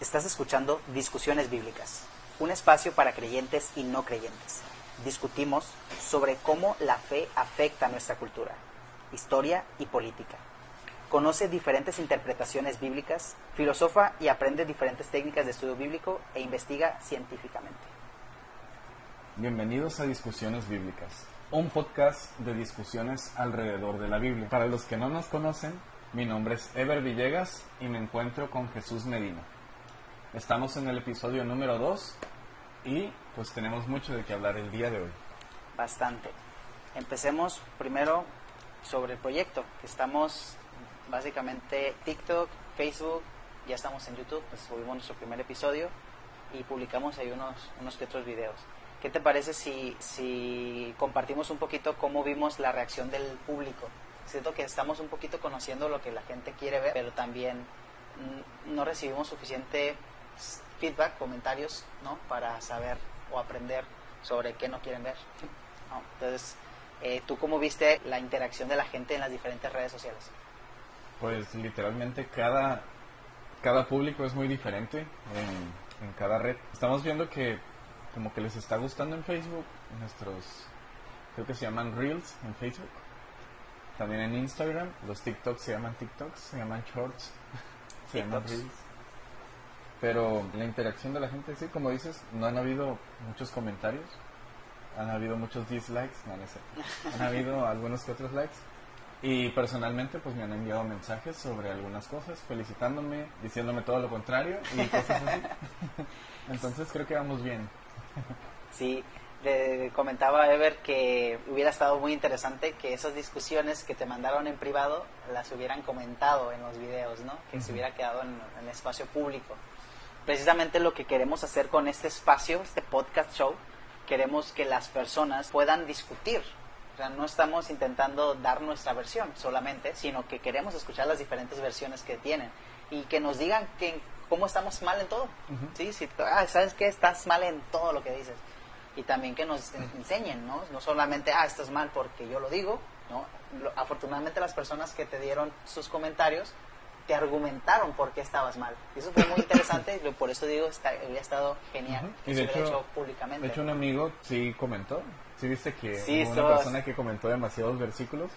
Estás escuchando Discusiones Bíblicas, un espacio para creyentes y no creyentes. Discutimos sobre cómo la fe afecta nuestra cultura, historia y política. Conoce diferentes interpretaciones bíblicas, filosofa y aprende diferentes técnicas de estudio bíblico e investiga científicamente. Bienvenidos a Discusiones Bíblicas, un podcast de discusiones alrededor de la Biblia. Para los que no nos conocen, mi nombre es Ever Villegas y me encuentro con Jesús Medina. Estamos en el episodio número 2 y pues tenemos mucho de qué hablar el día de hoy. Bastante. Empecemos primero sobre el proyecto, estamos básicamente TikTok, Facebook, ya estamos en YouTube, pues subimos nuestro primer episodio y publicamos ahí unos, unos que otros videos. ¿Qué te parece si, si compartimos un poquito cómo vimos la reacción del público? Siento que estamos un poquito conociendo lo que la gente quiere ver, pero también mm, no recibimos suficiente feedback, comentarios, ¿no? Para saber o aprender sobre qué no quieren ver. ¿no? Entonces, eh, ¿tú cómo viste la interacción de la gente en las diferentes redes sociales? Pues literalmente cada, cada público es muy diferente en, en cada red. Estamos viendo que como que les está gustando en Facebook, nuestros, creo que se llaman Reels en Facebook. También en Instagram, los TikToks se llaman TikToks, se llaman Shorts, se llaman. Reels. Pero la interacción de la gente, sí, como dices, no han habido muchos comentarios, han habido muchos dislikes, no, no sé, han habido algunos que otros likes. Y personalmente, pues me han enviado mensajes sobre algunas cosas, felicitándome, diciéndome todo lo contrario y cosas así. Entonces creo que vamos bien. Sí, le comentaba Ever que hubiera estado muy interesante que esas discusiones que te mandaron en privado las hubieran comentado en los videos, ¿no? Que se hubiera quedado en, en el espacio público. Precisamente lo que queremos hacer con este espacio, este podcast show, queremos que las personas puedan discutir. O sea, no estamos intentando dar nuestra versión solamente, sino que queremos escuchar las diferentes versiones que tienen y que nos digan que, cómo estamos mal en todo. Ujú. ¿sí? Si, ah, ¿Sabes qué? Estás mal en todo lo que dices. Y también que nos en- enseñen, ¿no? No solamente, ah, estás mal porque yo lo digo, ¿no? Lo- afortunadamente las personas que te dieron sus comentarios te argumentaron por qué estabas mal. Y eso fue muy interesante, y por eso digo, está, hubiera estado genial Ujú. que Y se hecho- hecho públicamente. De hecho, un amigo sí comentó. Sí, viste que Sí, hubo una estabas- persona que comentó demasiados versículos.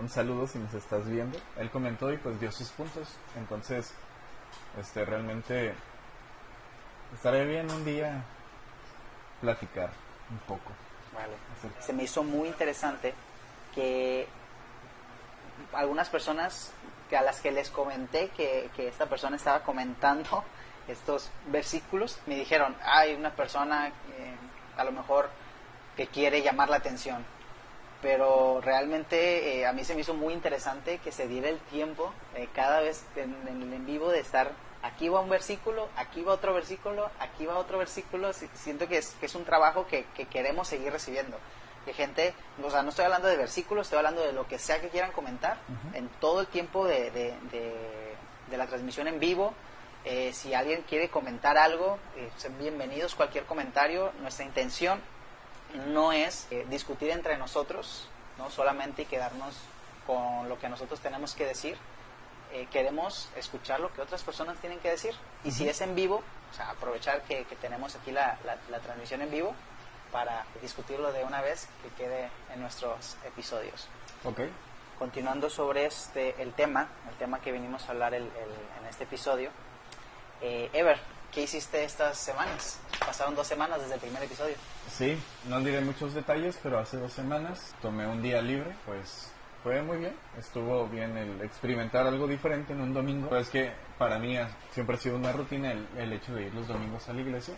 Un saludo si nos estás viendo. Él comentó y pues dio sus puntos. Entonces, este realmente estaré bien un día platicar un poco. Vale. se me hizo muy interesante que algunas personas que a las que les comenté que, que esta persona estaba comentando estos versículos me dijeron hay una persona eh, a lo mejor que quiere llamar la atención pero realmente eh, a mí se me hizo muy interesante que se diera el tiempo eh, cada vez en, el en vivo de estar aquí va un versículo, aquí va otro versículo, aquí va otro versículo. Si- Siento que es, que es un trabajo que, que queremos seguir recibiendo. Que gente, o sea, no estoy hablando de versículos, estoy hablando de lo que sea que quieran comentar en todo el tiempo de, de, de- de la transmisión en vivo. Eh, si alguien quiere comentar algo, eh, sean bienvenidos cualquier comentario. Nuestra intención no es eh, discutir entre nosotros, no solamente y quedarnos con lo que nosotros tenemos que decir. Eh, queremos escuchar lo que otras personas tienen que decir. Y si es en vivo, o sea, aprovechar que, que tenemos aquí la, la- la transmisión en vivo para discutirlo de una vez que quede en nuestros episodios. Ok. Continuando sobre este el tema, el tema que venimos a hablar el- el- en este episodio, eh, Ever, ¿qué hiciste estas semanas? Pasaron dos semanas desde el primer episodio. Sí, no diré muchos detalles, pero hace dos semanas tomé un día libre, pues fue muy bien. Estuvo bien el experimentar algo diferente en un domingo. Pues es que para mí siempre ha sido una rutina el, el hecho de ir los domingos a la iglesia.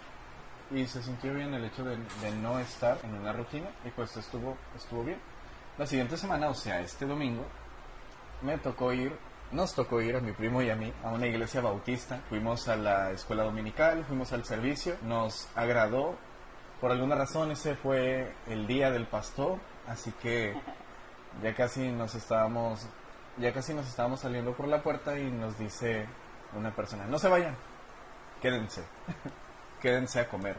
Y se sintió bien el hecho de, de no estar en una rutina y pues estuvo, estuvo bien. La siguiente semana, o sea, este domingo, me tocó ir, nos tocó ir a mi primo y a mí a una iglesia bautista. Fuimos a la escuela dominical, fuimos al servicio, nos agradó. Por alguna razón ese fue el día del pastor, así que ya casi nos estábamos, ya casi nos estábamos saliendo por la puerta y nos dice una persona, no se vayan, quédense, quédense a comer.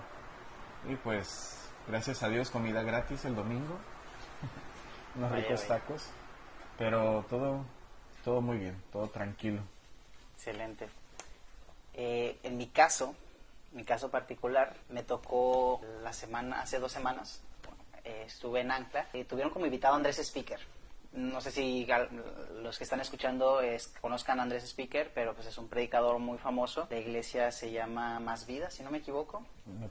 Y pues, gracias a Dios, comida gratis el domingo, unos Vaya, ricos vaya. tacos, pero todo, todo muy bien, todo tranquilo. Excelente. Eh, en mi caso, mi caso particular, me tocó la semana, hace dos semanas, eh, estuve en Ancla y tuvieron como invitado a Andrés Speaker. No sé si los que están escuchando es, conozcan a Andrés Speaker, pero pues es un predicador muy famoso. La iglesia se llama Más Vida, si no me equivoco.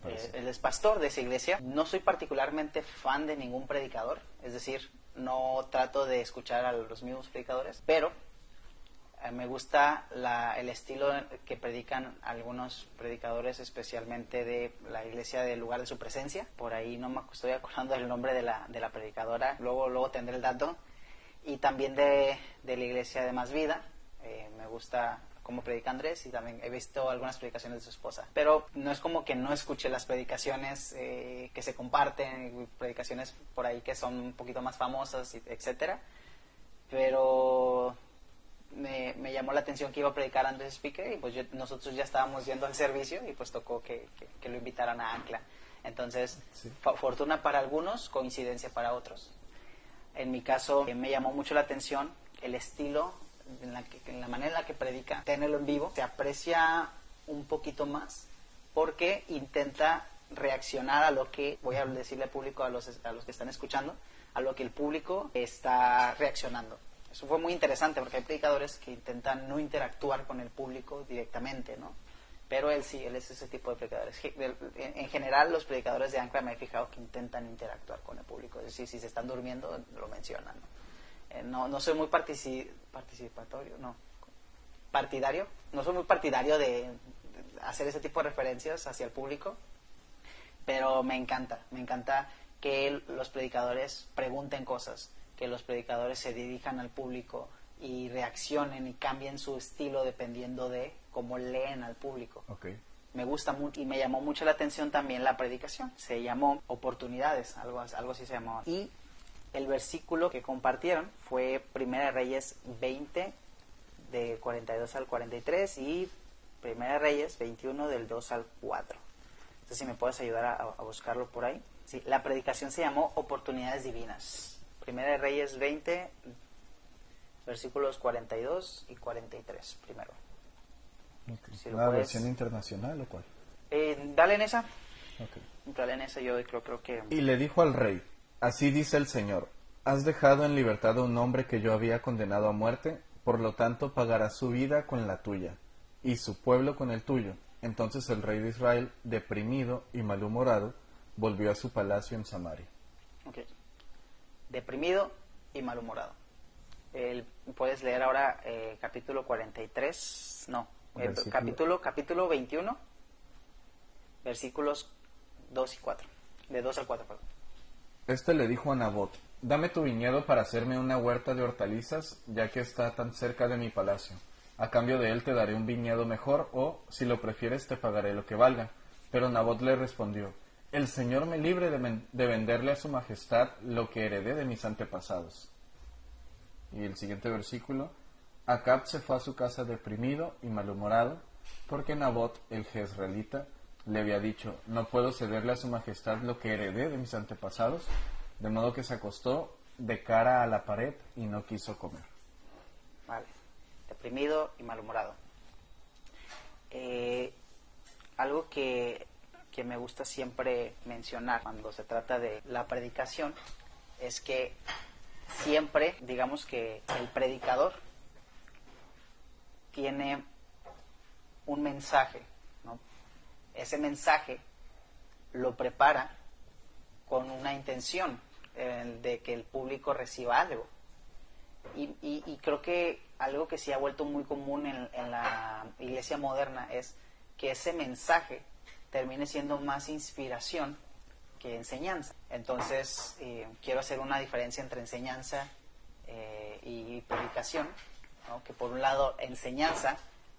Eh, él es pastor de esa iglesia. No soy particularmente fan de ningún predicador, es decir, no trato de escuchar a los mismos predicadores, pero eh, me gusta el estilo que predican algunos predicadores, especialmente de la iglesia del lugar de su presencia. Por ahí no me estoy acordando del nombre de la, de la predicadora, luego, luego tendré el dato. Y también de, de la iglesia de Más Vida. Eh, me gusta cómo predica Andrés y también he visto algunas predicaciones de su esposa. Pero no es como que no escuche las predicaciones eh, que se comparten, predicaciones por ahí que son un poquito más famosas, etcétera. Pero me, me, llamó la atención que iba a predicar Andrés Speaker y pues nosotros ya estábamos yendo al servicio y pues tocó que, que, lo invitaran a Ancla. Entonces, fortuna para algunos, coincidencia para otros. En mi caso, eh, me llamó mucho la atención el estilo, en la, que, la manera en la que predica, tenerlo en vivo, se aprecia un poquito más porque intenta reaccionar a lo que, voy a decirle al público, a los, a los que están escuchando, a lo que el público está reaccionando. Eso fue muy interesante porque hay predicadores que intentan no interactuar con el público directamente, ¿no? Pero él sí, él es ese tipo de predicadores. En general, los predicadores de Ancla me he fijado que intentan interactuar con el público. Es decir, si se están durmiendo, lo mencionan. No, eh, no, no soy muy participatorio, no. Partidario. No soy muy partidario de hacer ese tipo de referencias hacia el público. Pero me encanta, me encanta que los predicadores pregunten cosas que los predicadores se dirijan al público y reaccionen y cambien su estilo dependiendo de cómo leen al público. Me gusta mucho y me llamó mucho la atención también la predicación. Se llamó Oportunidades, algo, algo así se llamaba. Y el versículo que compartieron fue Primera Reyes 20, de 42 al 43 y Primera Reyes 21, del 2 al 4. Entonces, si me puedes ayudar a, a buscarlo por ahí. Sí, la predicación se llamó Oportunidades Divinas. Primera de Reyes 20, versículos 42 y 43, primero. ¿La versión internacional o cuál? Eh, dale en esa. Dale en esa, yo creo, creo que... Y le dijo al rey, así dice el Señor, has dejado en libertad a un hombre que yo había condenado a muerte, por lo tanto pagará su vida con la tuya, y su pueblo con el tuyo. Entonces el rey de Israel, deprimido y malhumorado, volvió a su palacio en Samaria. Okay deprimido y malhumorado. Puedes leer ahora eh, capítulo 43, no, eh, capítulo, capítulo 21, versículos 2 y 4, de 2 al 4, perdón. Este le dijo a Nabot, dame tu viñedo para hacerme una huerta de hortalizas, ya que está tan cerca de mi palacio. A cambio de él te daré un viñedo mejor, o, si lo prefieres, te pagaré lo que valga. Pero Nabot le respondió, el Señor me libre de, venderle a su majestad lo que heredé de mis antepasados. Y el siguiente versículo, Acab se fue a su casa deprimido y malhumorado, porque Nabot, el jezreelita, le había dicho, no puedo cederle a su majestad lo que heredé de mis antepasados, de modo que se acostó de cara a la pared y no quiso comer. Vale, deprimido y malhumorado. Eh, algo que que me gusta siempre mencionar cuando se trata de la predicación es que siempre, digamos que el predicador tiene un mensaje. Ese mensaje lo prepara con una intención de que el público reciba algo. Y, creo que algo que sí ha vuelto muy común en la iglesia moderna es que ese mensaje termine siendo más inspiración que enseñanza. Entonces, eh, quiero hacer una diferencia entre enseñanza eh, y predicación, que por un lado, enseñanza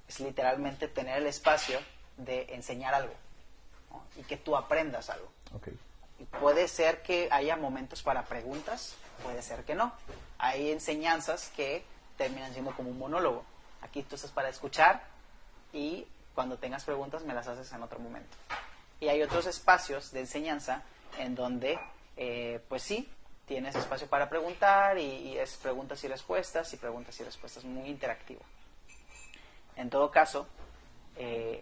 es literalmente tener el espacio de enseñar algo y que tú aprendas algo. Y puede ser que haya momentos para preguntas, puede ser que no. Hay enseñanzas que terminan siendo como un monólogo. Aquí tú estás para escuchar y cuando tengas preguntas me las haces en otro momento. Y hay otros espacios de enseñanza en donde, eh, pues sí, tienes espacio para preguntar y, es preguntas y respuestas y preguntas y respuestas muy interactivo. En todo caso, Eh,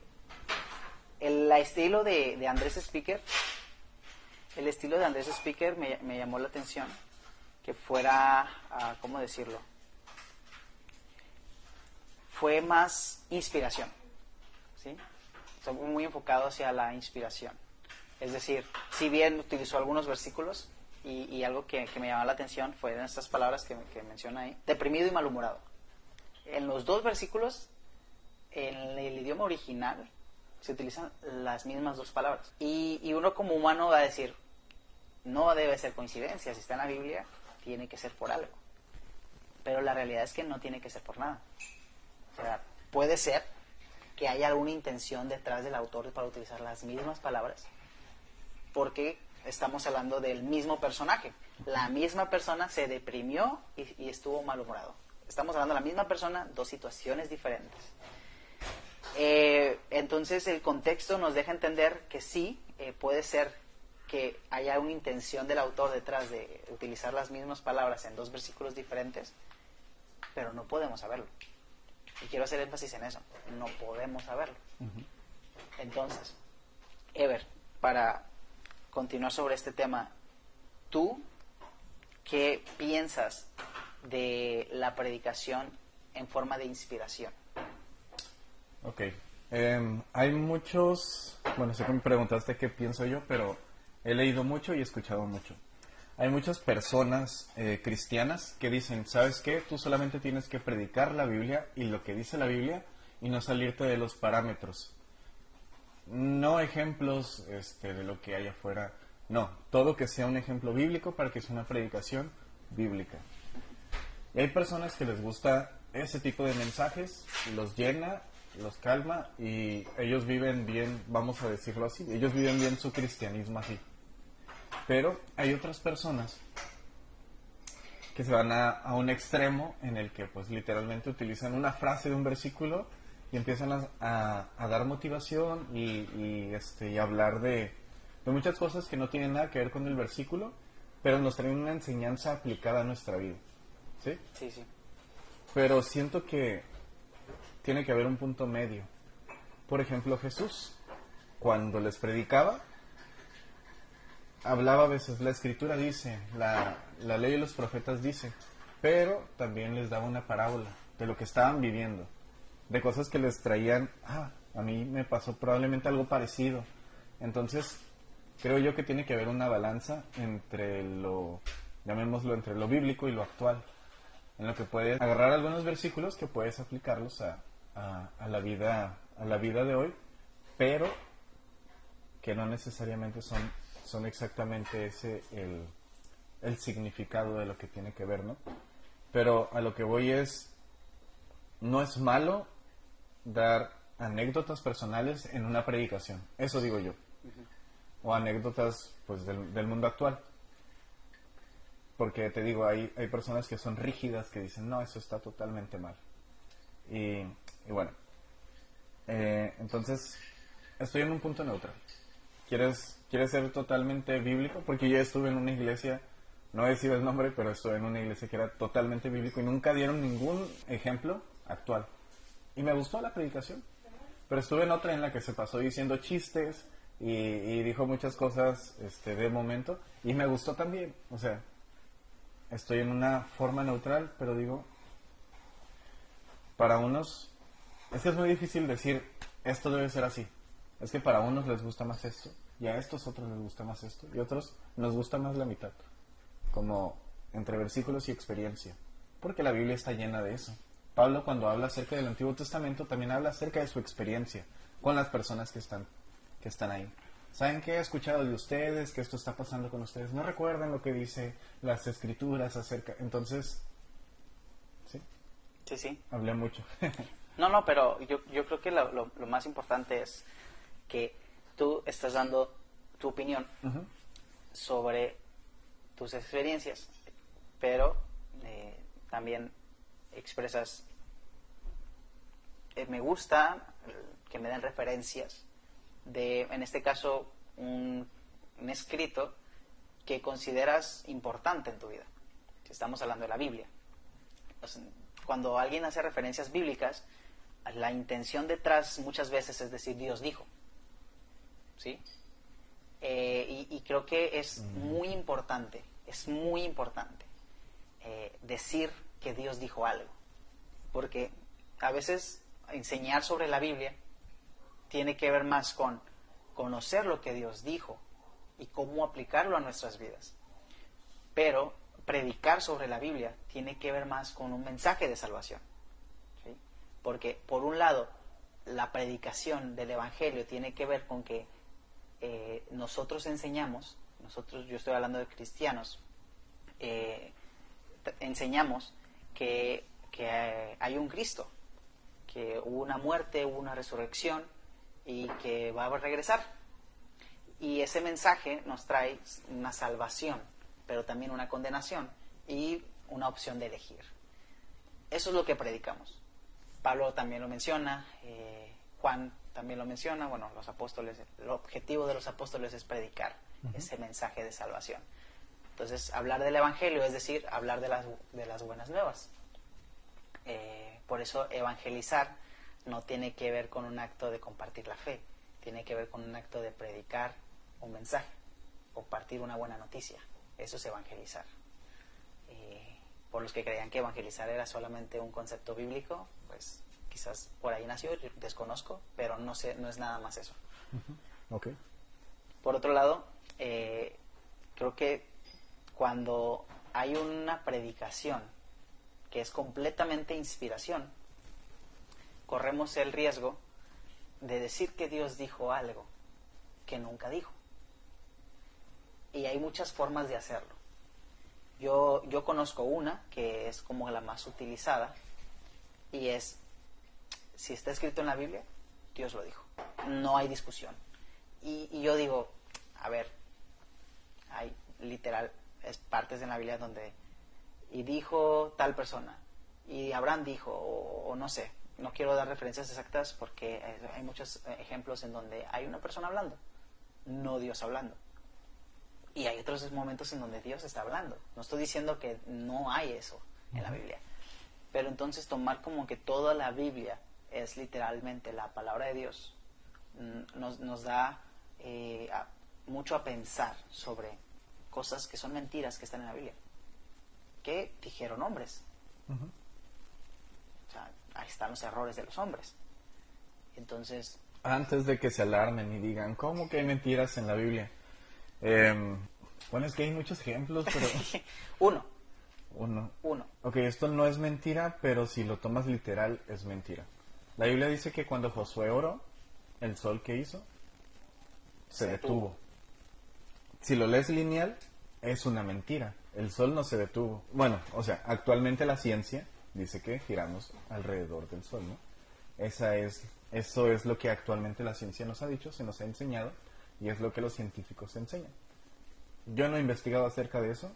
el estilo de, Andrés Speaker, el estilo de Andrés Speaker me, llamó la atención que fuera, uh, ¿cómo decirlo? Fue más inspiración, ¿sí? Muy enfocado hacia la inspiración. Es decir, si bien utilizó algunos versículos, y, y algo que, que, me llamó la atención fue en estas palabras que, que menciona ahí, deprimido y malhumorado. En los dos versículos, en el idioma original, se utilizan las mismas dos palabras. Y, y, uno como humano va a decir, no debe ser coincidencia, si está en la Biblia, tiene que ser por algo. Pero la realidad es que no tiene que ser por nada. O sea, puede ser que haya alguna intención detrás del autor para utilizar las mismas palabras, porque estamos hablando del mismo personaje. La misma persona se deprimió y, y estuvo malhumorado. Estamos hablando de la misma persona, dos situaciones diferentes. Eh, entonces el contexto nos deja entender que sí, eh, puede ser que haya una intención del autor detrás de utilizar las mismas palabras en dos versículos diferentes, pero no podemos saberlo. Y quiero hacer énfasis en eso, no podemos saberlo. Uh -huh. Entonces, Ever, para continuar sobre este tema, ¿tú qué piensas de la predicación en forma de inspiración? Ok. Eh, hay muchos, bueno, sé que me preguntaste qué pienso yo, pero he leído mucho y he escuchado mucho. Hay muchas personas eh, cristianas que dicen, ¿sabes qué? Tú solamente tienes que predicar la Biblia y lo que dice la Biblia y no salirte de los parámetros. No ejemplos este, de lo que hay afuera. No, todo que sea un ejemplo bíblico para que sea una predicación bíblica. Y hay personas que les gusta ese tipo de mensajes, los llena los calma y ellos viven bien, vamos a decirlo así, ellos viven bien su cristianismo así. Pero hay otras personas que se van a, a, un extremo en el que pues literalmente utilizan una frase de un versículo y empiezan a, a, a dar motivación y, y, este, y hablar de, de muchas cosas que no tienen nada que ver con el versículo, pero nos traen una enseñanza aplicada a nuestra vida. ¿Sí? Sí, sí. Pero siento que tiene que haber un punto medio. Por ejemplo, Jesús, cuando les predicaba, hablaba a veces, la escritura dice, la, la ley y los profetas dicen, pero también les daba una parábola de lo que estaban viviendo, de cosas que les traían, ah, a mí me pasó probablemente algo parecido. Entonces, creo yo que tiene que haber una balanza entre lo, llamémoslo, entre lo bíblico y lo actual, en lo que puedes agarrar algunos versículos que puedes aplicarlos a, a, la vida a la vida de hoy pero que no necesariamente son son exactamente ese el, el, significado de lo que tiene que ver no pero a lo que voy es no es malo dar anécdotas personales en una predicación eso digo yo uh -huh. o anécdotas pues del, del mundo actual porque te digo, hay, hay personas que son rígidas que dicen, no, eso está totalmente mal. Y, y bueno, eh, entonces estoy en un punto neutral. ¿Quieres, ¿Quieres ser totalmente bíblico? Porque yo estuve en una iglesia, no he decido el nombre, pero estuve en una iglesia que era totalmente bíblico y nunca dieron ningún ejemplo actual. Y me gustó la predicación. Pero estuve en otra en la que se pasó diciendo chistes y, y dijo muchas cosas este, de momento y me gustó también. O sea, estoy en una forma neutral, pero digo, para unos, es que es muy difícil decir, esto debe ser así. Es que para unos les gusta más esto, y a estos otros les gusta más esto, y a otros nos gusta más la mitad, como entre versículos y experiencia, porque la Biblia está llena de eso. Pablo cuando habla acerca del Antiguo Testamento también habla acerca de su experiencia con las personas que están, que están ahí. ¿Saben qué he escuchado de ustedes? Que esto está pasando con ustedes. ¿No recuerdan lo que dice las escrituras acerca? Entonces, ¿sí? Sí, sí. Hablé mucho. no, no, pero yo, yo creo que lo, lo, lo, más importante es que tú estás dando tu opinión uh -huh. sobre tus experiencias, pero eh, también expresas, eh, me gusta que me den referencias de, en este caso, un, un, escrito que consideras importante en tu vida. Si estamos hablando de la Biblia. Cuando alguien hace referencias bíblicas, la intención detrás muchas veces es decir Dios dijo. ¿Sí? Eh, y, creo que es muy importante, es muy importante eh, decir que Dios dijo algo. Porque a veces enseñar sobre la Biblia tiene que ver más con conocer lo que Dios dijo y cómo aplicarlo a nuestras vidas. Pero predicar sobre la Biblia tiene que ver más con un mensaje de salvación. Porque, por un lado, la predicación del Evangelio tiene que ver con que eh, nosotros enseñamos, nosotros, yo estoy hablando de cristianos, eh, enseñamos que, que hay un Cristo, que hubo una muerte, hubo una resurrección y que va a regresar. Y ese mensaje nos trae una salvación, pero también una condenación y una opción de elegir. Eso es lo que predicamos. Pablo también lo menciona, eh, Juan también lo menciona, bueno, los apóstoles, el objetivo de los apóstoles es predicar ese mensaje de salvación. Entonces, hablar del Evangelio es decir, hablar de las, de las buenas nuevas. Eh, por eso evangelizar no tiene que ver con un acto de compartir la fe, tiene que ver con un acto de predicar un mensaje, compartir una buena noticia. Eso es evangelizar. Eh, por los que creían que evangelizar era solamente un concepto bíblico, pues quizás por ahí nació, desconozco, pero no sé, no es nada más eso. Por otro lado, eh, creo que cuando hay una predicación que es completamente inspiración, corremos el riesgo de decir que Dios dijo algo que nunca dijo. Y hay muchas formas de hacerlo. Yo, yo conozco una que es como la más utilizada y es, si está escrito en la Biblia, Dios lo dijo. No hay discusión. Y, y yo digo, a ver, hay literal es partes de la Biblia donde y dijo tal persona y Abraham dijo o, no sé no quiero dar referencias exactas porque hay muchos ejemplos en donde hay una persona hablando no Dios hablando y hay otros momentos en donde Dios está hablando no estoy diciendo que no hay eso en la Biblia pero entonces tomar como que toda la Biblia es literalmente la palabra de Dios mm, nos, nos da eh, mucho a pensar sobre cosas que son mentiras que están en la Biblia, que dijeron hombres. O sea, ahí están los errores de los hombres. Entonces... Antes de que se alarmen y digan, ¿cómo que hay mentiras en la Biblia? Em, bueno, es que hay muchos ejemplos, pero... Uno. Uno. Uno. Ok, esto no es mentira, pero si lo tomas literal, es mentira. La Biblia dice que cuando Josué oró, el sol que hizo se, detuvo si lo lees lineal, es una mentira. El Sol no se detuvo. Bueno, o sea, actualmente la ciencia dice que giramos alrededor del Sol, ¿no? Esa es, eso es lo que actualmente la ciencia nos ha dicho, se nos ha enseñado y es lo que los científicos enseñan. Yo no he investigado acerca de eso,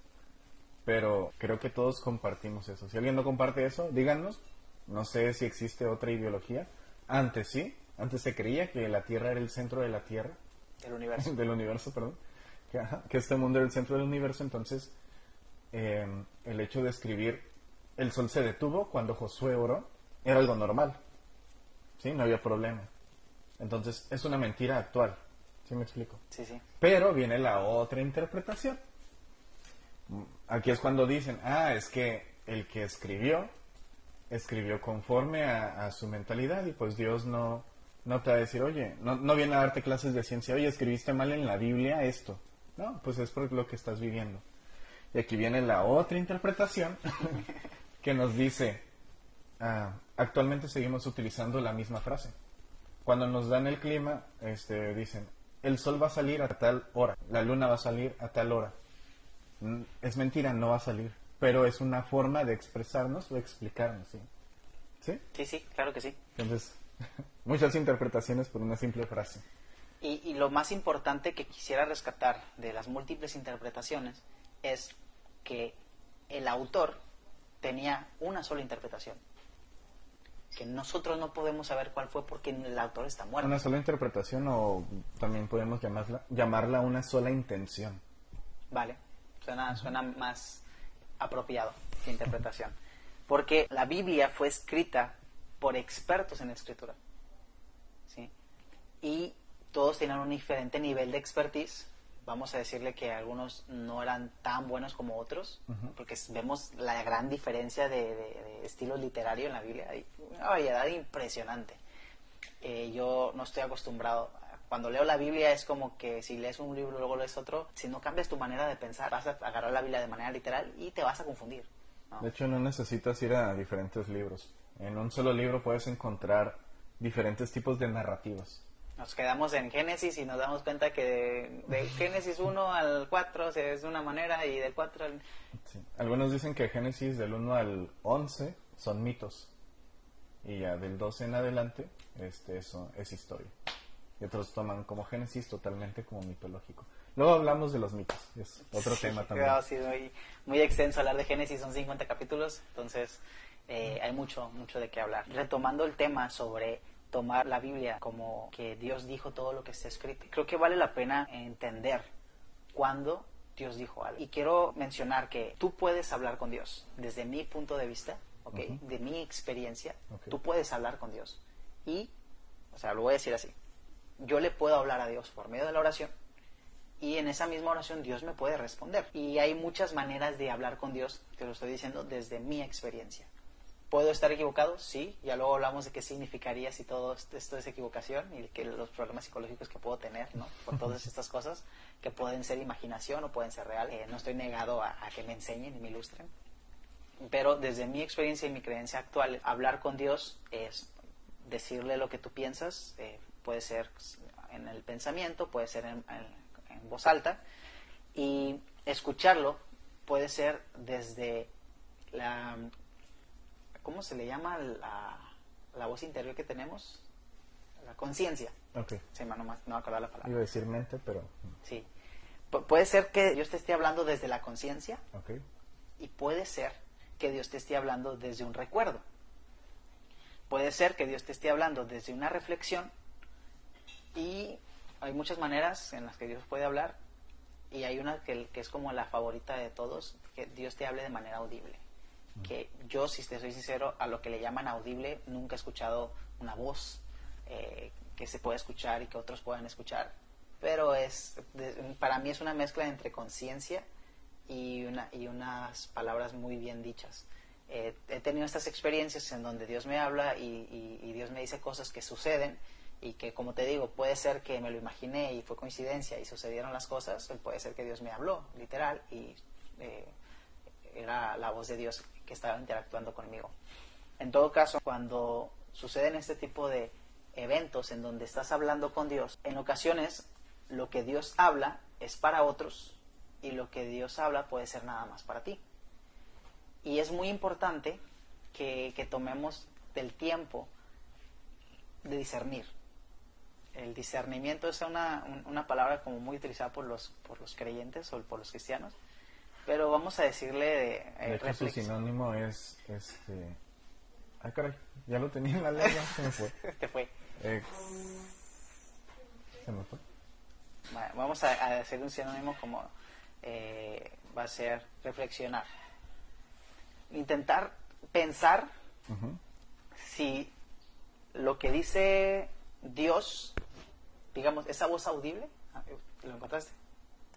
pero creo que todos compartimos eso. Si alguien no comparte eso, díganos. No sé si existe otra ideología. Antes sí, antes se creía que la Tierra era el centro de la Tierra. Del universo. del universo, perdón que, este mundo era el centro del universo, entonces eh, el hecho de escribir el sol se detuvo cuando Josué oró era algo normal, ¿sí? No había problema. Entonces es una mentira actual, ¿sí me explico? Sí, sí. Pero viene la otra interpretación. Aquí es cuando dicen, ah, es que el que escribió, escribió conforme a, su mentalidad y pues Dios no, no te va a decir, oye, no, no viene a darte clases de ciencia, oye, escribiste mal en la Biblia esto. No, pues es por lo que estás viviendo. Y aquí viene la otra interpretación que nos dice, ah, actualmente seguimos utilizando la misma frase. Cuando nos dan el clima, este, dicen, el sol va a salir a tal hora, la luna va a salir a tal hora. Mm, es mentira, no va a salir, pero es una forma de expresarnos o explicarnos, ¿sí? ¿Sí? Sí, sí, claro que sí. Entonces, muchas interpretaciones por una simple frase. Y, lo más importante que quisiera rescatar de las múltiples interpretaciones es que el autor tenía una sola interpretación. Que nosotros no podemos saber cuál fue porque el autor está muerto. Una sola interpretación o también podemos llamarla, llamarla una sola intención. Vale, suena, suena más apropiado que interpretación. Porque la Biblia fue escrita por expertos en escritura. ¿sí? Y todos tienen un diferente nivel de expertise. Vamos a decirle que algunos no eran tan buenos como otros, porque vemos la gran diferencia de, estilo literario en la Biblia. Hay una variedad impresionante. Eh, yo no estoy acostumbrado. Cuando leo la Biblia es como que si lees un libro luego lees otro, si no cambias tu manera de pensar, vas a agarrar la Biblia de manera literal y te vas a confundir. De hecho, no necesitas ir a diferentes libros. En un solo libro puedes encontrar diferentes tipos de narrativas. Nos quedamos en Génesis y nos damos cuenta que de, Génesis 1 al 4 es de una manera y del 4 al... Algunos dicen que Génesis del 1 al 11 son mitos y ya del 12 en adelante este, eso es historia. Y otros toman como Génesis totalmente como mitológico. Luego hablamos de los mitos, es otro tema también. Ha sido muy, muy extenso hablar de Génesis, son 50 capítulos, entonces eh, hay mucho, mucho de qué hablar. Retomando el tema sobre tomar la Biblia como que Dios dijo todo lo que está escrito, creo que vale la pena entender cuándo Dios dijo algo. Y quiero mencionar que tú puedes hablar con Dios desde mi punto de vista, ¿okay? de mi experiencia, tú puedes hablar con Dios. Y, o sea, lo voy a decir así, yo le puedo hablar a Dios por medio de la oración y en esa misma oración Dios me puede responder. Y hay muchas maneras de hablar con Dios, te lo estoy diciendo desde mi experiencia. ¿Puedo estar equivocado? Sí, ya luego hablamos de qué significaría si todo esto es equivocación y que los problemas psicológicos que puedo tener, ¿no? Por todas estas cosas que pueden ser imaginación o pueden ser reales. Eh, no estoy negado a, que me enseñen y me ilustren. Pero desde mi experiencia y mi creencia actual, hablar con Dios es decirle lo que tú piensas, eh, puede ser en el pensamiento, puede ser en, en voz alta, y escucharlo puede ser desde la, ¿cómo se le llama la, la voz interior que tenemos? La conciencia. Ok. Sí, no, no, me acuerdo la palabra. Iba a decir mente, pero... Sí. puede ser que Dios te esté hablando desde la conciencia. Ok. Y puede ser que Dios te esté hablando desde un recuerdo. Puede ser que Dios te esté hablando desde una reflexión y hay muchas maneras en las que Dios puede hablar y hay una que, que, es como la favorita de todos, que Dios te hable de manera audible. Mm. Que yo, si te soy sincero, a lo que le llaman audible, nunca he escuchado una voz eh, que se pueda escuchar y que otros puedan escuchar, pero es para mí es una mezcla entre conciencia y, una, y unas palabras muy bien dichas. Eh, he tenido estas experiencias en donde Dios me habla y, y Dios me dice cosas que suceden y que como te digo, puede ser que me lo imaginé y fue coincidencia y sucedieron las cosas, puede ser que Dios me habló, literal, y eh, era la voz de Dios que estaba interactuando conmigo. En todo caso, cuando suceden este tipo de eventos en donde estás hablando con Dios, en ocasiones lo que Dios habla es para otros y lo que Dios habla puede ser nada más para ti. Y es muy importante que tomemos del tiempo de discernir el discernimiento es una, una, palabra como muy utilizada por los, por los creyentes o por los cristianos, pero vamos a decirle de... Eh, de hecho, su sinónimo es, este... Ay, caray, ya lo tenía en la lengua, se me fue. Te fue. Se me fue. vamos a, hacer un sinónimo como eh, va a ser reflexionar. Intentar pensar si lo que dice Dios digamos, esa voz audible, ah, ¿lo encontraste?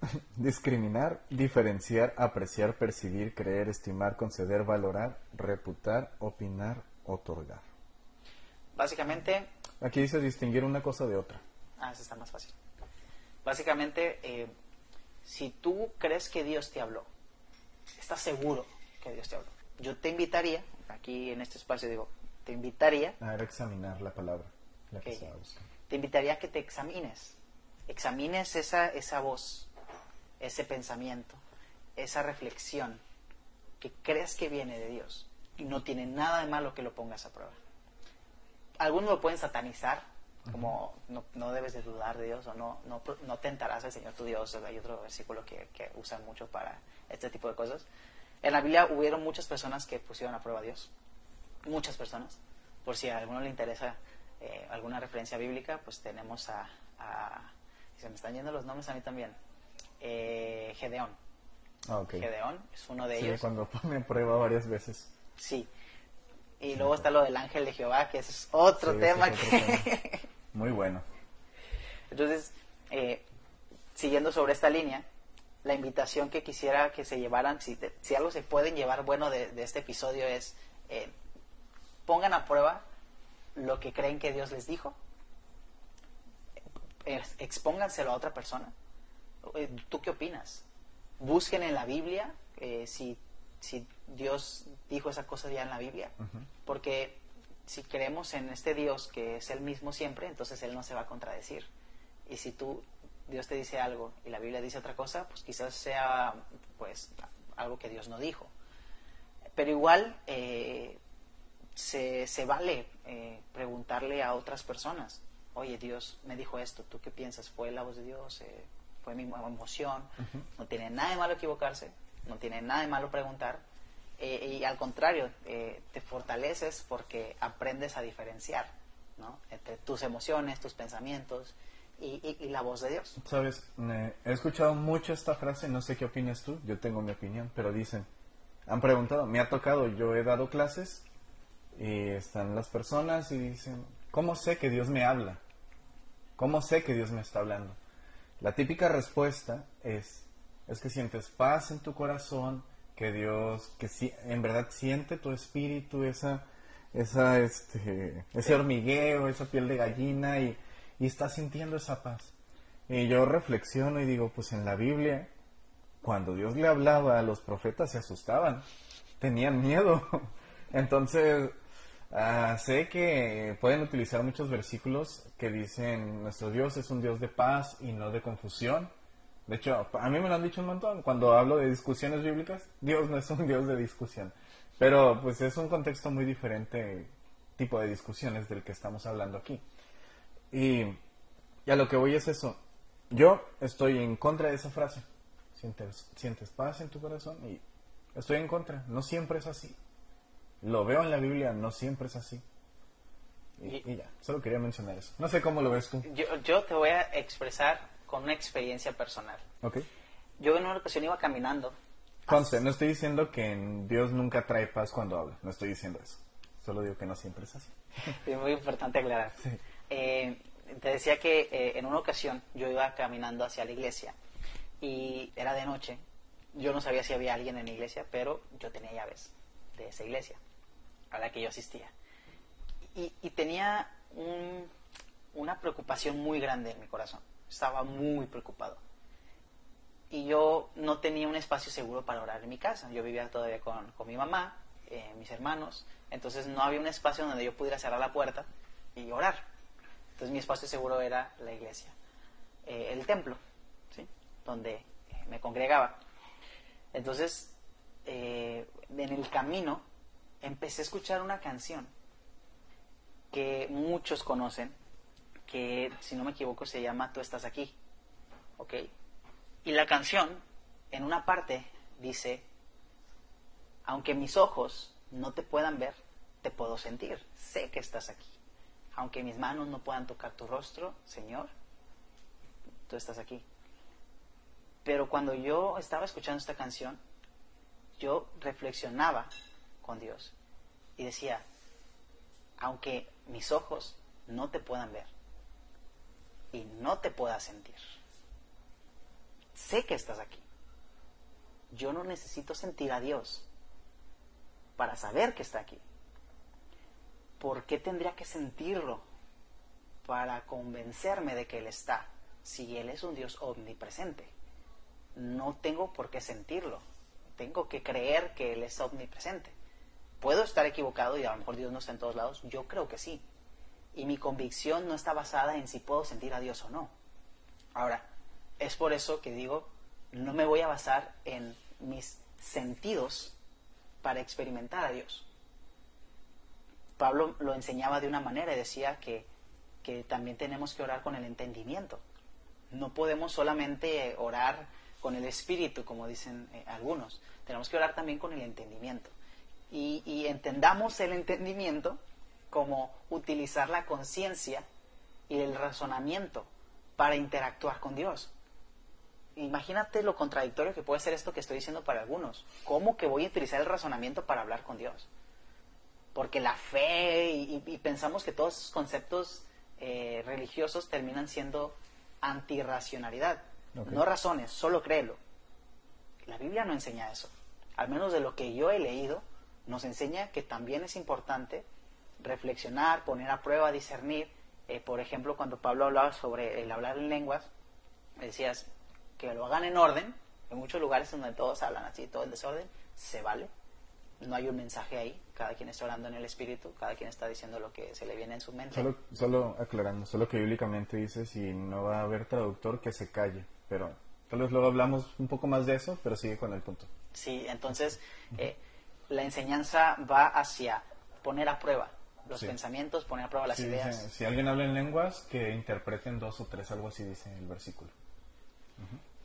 Discriminar, diferenciar, apreciar, percibir, creer, estimar, conceder, valorar, reputar, opinar, otorgar. Básicamente... Aquí dice distinguir una cosa de otra. Ah, eso está más fácil. Básicamente, eh, si tú crees que Dios te habló, estás seguro que Dios te habló. Yo te invitaría, aquí en este espacio digo, te invitaría... A examinar la palabra, la que te invitaría a que te examines. Examines esa, esa voz, ese pensamiento, esa reflexión que crees que viene de Dios. Y no tiene nada de malo que lo pongas a prueba. Algunos lo pueden satanizar, como no, debes de dudar de Dios o no, no, no tentarás al Señor tu Dios. Hay otro versículo que, que usan mucho para este tipo de cosas. En la Biblia hubieron muchas personas que pusieron a prueba a Dios. Muchas personas. Por si a alguno le interesa eh, alguna referencia bíblica, pues tenemos a, se me están yendo los nombres a mí también, eh, Gedeón. Ah, Gedeón es uno de sí, ellos. cuando pone prueba varias veces. Sí. Y luego está lo del ángel de Jehová, que es otro Sí, tema que... tema. Muy bueno. Entonces, eh, siguiendo sobre esta línea, la invitación que quisiera que se llevaran, si, te- si algo se pueden llevar bueno de, de este episodio es, eh, pongan a prueba lo que creen que Dios les dijo, expónganselo a otra persona. Eh, ¿Tú qué opinas? Busquen en la Biblia eh, si, si Dios dijo esa cosa ya en la Biblia, porque si creemos en este Dios que es el mismo siempre, entonces Él no se va a contradecir. Y si tú, Dios te dice algo y la Biblia dice otra cosa, pues quizás sea pues algo que Dios no dijo. Pero igual eh, se, se vale eh, preguntarle a otras personas, oye Dios me dijo esto, ¿tú qué piensas? ¿Fue la voz de Dios? Eh, ¿Fue mi emoción? No tiene nada de malo equivocarse, no tiene nada de malo preguntar. Eh, y al contrario, te fortaleces porque aprendes a diferenciar ¿no? entre tus emociones, tus pensamientos y, y- y la voz de Dios. Sabes, he escuchado mucho esta frase, no sé qué opinas tú, yo tengo mi opinión, pero dicen, han preguntado, me ha tocado, yo he dado clases y están las personas y dicen, ¿cómo sé que Dios me habla? ¿Cómo sé que Dios me está hablando? La típica respuesta es, es que sientes paz en tu corazón, que Dios, que si, en verdad siente tu espíritu esa, esa, este, ese hormigueo, esa piel de gallina y, y estás sintiendo esa paz. Y yo reflexiono y digo, pues en la Biblia, cuando Dios le hablaba a los profetas se asustaban, tenían miedo. Entonces, ah, sé que pueden utilizar muchos versículos que dicen, nuestro Dios es un Dios de paz y no de confusión. De hecho, a mí me lo han dicho un montón cuando hablo de discusiones bíblicas, Dios no es un Dios de discusión. Pero pues es un contexto muy diferente tipo de discusiones del que estamos hablando aquí. Y, y a lo que voy es eso. Yo estoy en contra de esa frase. Sientes paz en tu corazón y estoy en contra. No siempre es así. Lo veo en la Biblia, no siempre es así. Y, y ya, solo quería mencionar eso. No sé cómo lo ves tú. Yo, yo te voy a expresar con una experiencia personal. Ok. Yo en una ocasión iba caminando. Conste, no estoy diciendo que Dios nunca trae paz cuando habla. No estoy diciendo eso. Solo digo que no siempre es así. Es muy importante aclarar. Sí. Eh, te decía que eh, en una ocasión yo iba caminando hacia la iglesia y era de noche. Yo no sabía si había alguien en la iglesia, pero yo tenía llaves de esa iglesia a la que yo asistía. Y, tenía un- una preocupación muy grande en mi corazón. Estaba muy preocupado. Y yo no tenía un espacio seguro para orar en mi casa. Yo vivía todavía con, con mi mamá, eh, mis hermanos. Entonces no había un espacio donde yo pudiera cerrar la puerta y orar. Entonces mi espacio seguro era la iglesia, eh, el templo, ¿sí? donde eh, me congregaba. Entonces, eh, en el camino empecé a escuchar una canción que muchos conocen, que si no me equivoco se llama Tú estás aquí. ¿Ok? Y la canción, en una parte, dice, aunque mis ojos no te puedan ver, te puedo sentir, sé que estás aquí. Aunque mis manos no puedan tocar tu rostro, Señor, tú estás aquí. Pero cuando yo estaba escuchando esta canción, yo reflexionaba con Dios y decía, aunque mis ojos no te puedan ver y no te pueda sentir, sé que estás aquí. Yo no necesito sentir a Dios para saber que está aquí. ¿Por qué tendría que sentirlo para convencerme de que Él está si Él es un Dios omnipresente? No tengo por qué sentirlo. Tengo que creer que Él es omnipresente. Puedo estar equivocado y a lo mejor Dios no está en todos lados. Yo creo que sí. Y mi convicción no está basada en si puedo sentir a Dios o no. Ahora, es por eso que digo, no me voy a basar en mis sentidos para experimentar a Dios. Pablo lo enseñaba de una manera y decía que, que también tenemos que orar con el entendimiento. No podemos solamente orar con el espíritu, como dicen eh, algunos. Tenemos que orar también con el entendimiento. Y, y entendamos el entendimiento como utilizar la conciencia y el razonamiento para interactuar con Dios. Imagínate lo contradictorio que puede ser esto que estoy diciendo para algunos. ¿Cómo que voy a utilizar el razonamiento para hablar con Dios? porque la fe y, y pensamos que todos esos conceptos eh, religiosos terminan siendo antirracionalidad. Ok. No razones, solo créelo. La Biblia no enseña eso. Al menos de lo que yo he leído, nos enseña que también es importante reflexionar, poner a prueba, discernir. Eh, por ejemplo, cuando Pablo hablaba sobre el hablar en lenguas, decías que lo hagan en orden. En muchos lugares donde todos hablan así, todo el desorden, se vale. No hay un mensaje ahí. Cada quien está orando en el espíritu, cada quien está diciendo lo que se le viene en su mente. Solo, solo aclarando, solo que bíblicamente dice si no va a haber traductor que se calle, pero tal vez luego hablamos un poco más de eso, pero sigue con el punto. Sí, entonces eh, la enseñanza va hacia poner a prueba los Sí. pensamientos, poner a prueba las Sí, ideas. dice, si alguien habla en lenguas, que interpreten dos o tres, algo así dice el versículo.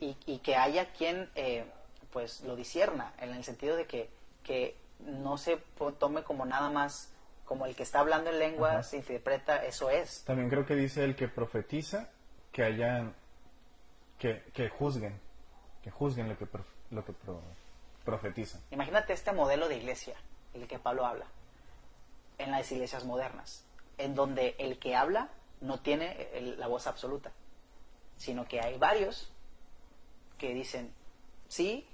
y, y que haya quien eh, pues lo disierna en el sentido de que, que no se tome como nada más como el que está hablando en lenguas Ajá. interpreta eso es También creo que dice el que profetiza, que hayan, que, que juzguen, que juzguen lo que, prof- lo que pro- profetizan. imagínate este modelo de iglesia el que Pablo habla en las iglesias modernas en donde el que habla no tiene el- la voz absoluta sino que hay varios que dicen sí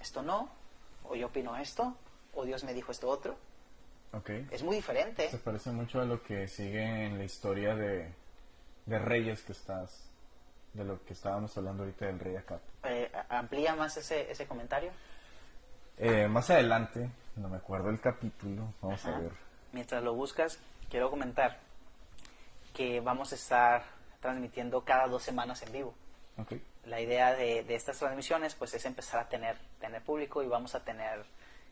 esto no o yo opino esto o Dios me dijo esto otro ¿Ok? es muy diferente Se parece mucho a lo que sigue en la historia de, de reyes que estás, de lo que estábamos hablando ahorita del rey Acab. Eh, amplía más ese, ese comentario. Eh, más adelante, no me acuerdo el capítulo, vamos a ver. Mientras lo buscas, quiero comentar que vamos a estar transmitiendo cada dos semanas en vivo. Ok. La idea de, de estas transmisiones pues es empezar a tener, tener público y vamos a tener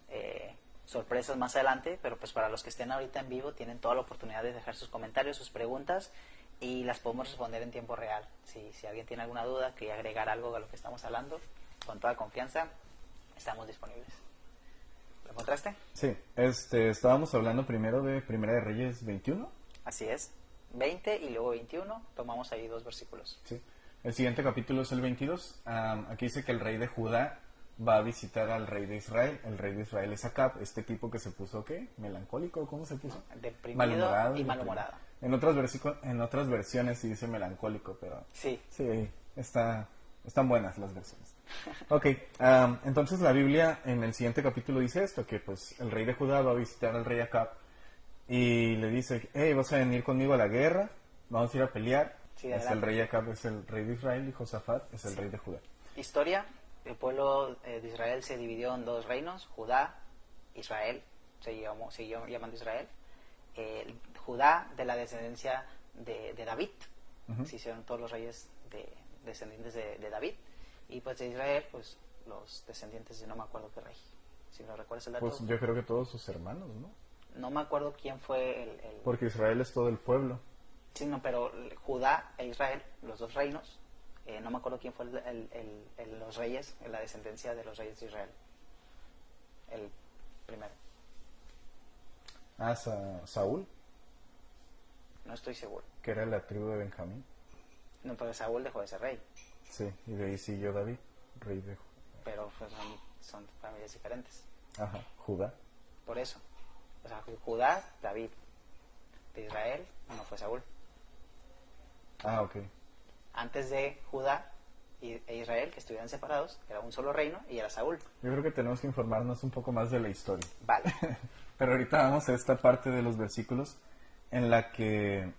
eh, sorpresas más adelante, pero pues para los que estén ahorita en vivo tienen toda la oportunidad de dejar sus comentarios, sus preguntas y las podemos responder en tiempo real. Si, si alguien tiene alguna duda, que agregar algo a lo que estamos hablando, con toda confianza, estamos disponibles. ¿Lo encontraste? Sí, este, estábamos hablando primero de Primera de Reyes 21. Así es. 20 y luego 21, tomamos ahí dos versículos. Sí. El siguiente capítulo es el 22. Am, aquí dice que el rey de Judá va a visitar al rey de Israel. El rey de Israel es Acab, este tipo que se puso, ¿qué? ¿Melancólico? ¿Cómo se puso? Deprimido Malhumorado, y malhumorado. En otras, en otras versiones sí dice melancólico, pero Sí, sí, está, están buenas las versiones. Ok, am, entonces la Biblia en el siguiente capítulo dice esto, que pues el rey de Judá va a visitar al rey Acab y le dice, hey, vas a venir conmigo a la guerra, vamos a ir a pelear. Sí, es el rey Acab, es el rey de Israel y Josafat es el Sí. rey de Judá. historia. El pueblo eh, de Israel se dividió en dos reinos, Judá, Israel, se llamó, se siguió llamando Israel. Eh, Judá de la descendencia de, de David, Ujú. se hicieron todos los reyes de, descendientes de, de David. Y pues de Israel, pues los descendientes de no me acuerdo qué rey. Si no recuerdas el dato. Pues yo creo que todos sus hermanos, ¿no? No me acuerdo quién fue el... el- Porque Israel es todo el pueblo. Sí, no, pero Judá e Israel, los dos reinos, eh, no me acuerdo quién fue el, los reyes, la descendencia de los reyes de Israel. El primero. Ah, Sa- Saúl, No estoy seguro. que era la tribu de Benjamín. No, pero Saúl dejó de ser rey, Sí, y de ahí siguió David, rey de Ju- pero pues, son, son familias diferentes. Ajá, Judá. Por eso. O sea, Judá, David. De Israel, no fue Saúl. Ah, ok. Antes de Judá e Israel, que estuvieran separados, era un solo reino y era Saúl. Yo creo que tenemos que informarnos un poco más de la historia. Vale. Pero ahorita vamos a esta parte de los versículos en la que,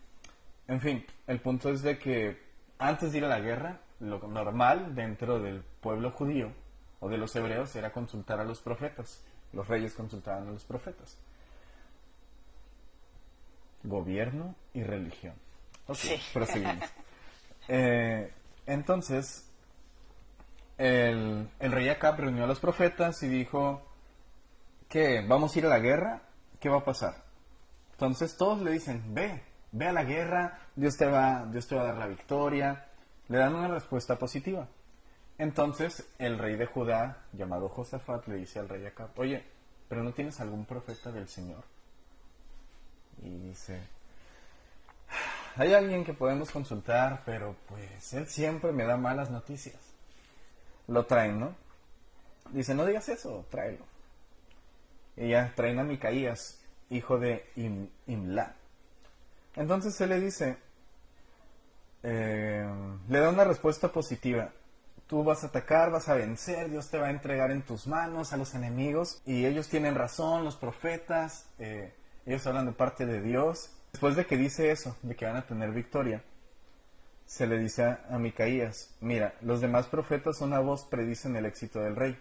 en fin, el punto es de que antes de ir a la guerra, lo normal dentro del pueblo judío o de los hebreos era consultar a los profetas. Los reyes consultaban a los profetas. Gobierno y religión. Ok, Sí. proseguimos. Eh, entonces, el, el rey Acab reunió a los profetas y dijo, ¿qué? ¿Vamos a ir a la guerra? ¿Qué va a pasar? Entonces todos le dicen, ve, ve a la guerra, Dios te va, Dios te va a dar la victoria. Le dan una respuesta positiva. Entonces el rey de Judá, llamado Josafat, le dice al rey Acab, oye, ¿pero no tienes algún profeta del Señor? Y dice, hay alguien que podemos consultar, pero pues él siempre me da malas noticias. Lo traen, ¿no? Dice, no digas eso, tráelo. Y ya traen a Micaías. hijo de Imla. Entonces él le dice, eh, le da una respuesta positiva. Tú vas a atacar, vas a vencer, Dios te va a entregar en tus manos a los enemigos y ellos tienen razón, los profetas, eh, ellos hablan de parte de Dios. Después de que dice eso, de que van a tener victoria, se le dice a, a Micaías, mira, los demás profetas una voz predicen el éxito del rey.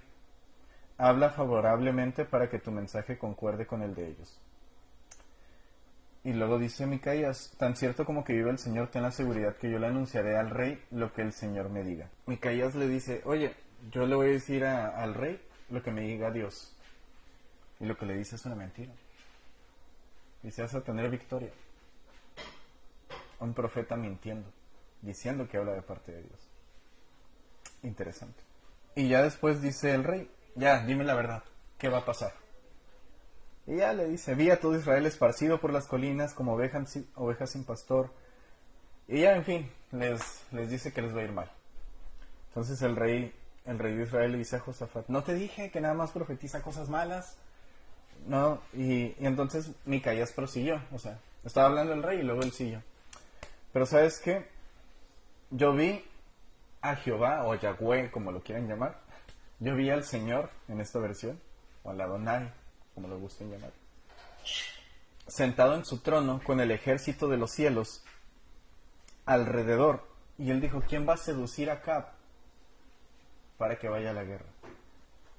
Habla favorablemente para que tu mensaje concuerde con el de ellos. Y luego dice Micaías, tan cierto como que vive el Señor, ten la seguridad que yo le anunciaré al rey lo que el Señor me diga. Micaías le dice, oye, yo le voy a decir al rey lo que me diga Dios. Y lo que le dice es una mentira. Dice, vas a tener victoria. Un profeta mintiendo, diciendo que habla de parte de Dios. Interesante. Y ya después dice el rey, ya, dime la verdad, ¿qué va a pasar? Y ya le dice, vi a todo Israel esparcido por las colinas como ovejas, sin pastor. Y ya, en fin, les, les dice que les va a ir mal. Entonces el rey, el rey de Israel le dice a Josafat, ¿no te dije que nada más profetiza cosas malas? No, y, entonces Micaías prosiguió, o sea, estaba hablando el rey y luego él siguió. Pero ¿sabes qué? Yo vi a Jehová, o Yahweh, como lo quieran llamar, yo vi al Señor en esta versión, o a la Donai, como lo gusten llamar, sentado en su trono con el ejército de los cielos alrededor. Y él dijo, ¿quién va a seducir a Cap para que vaya a la guerra?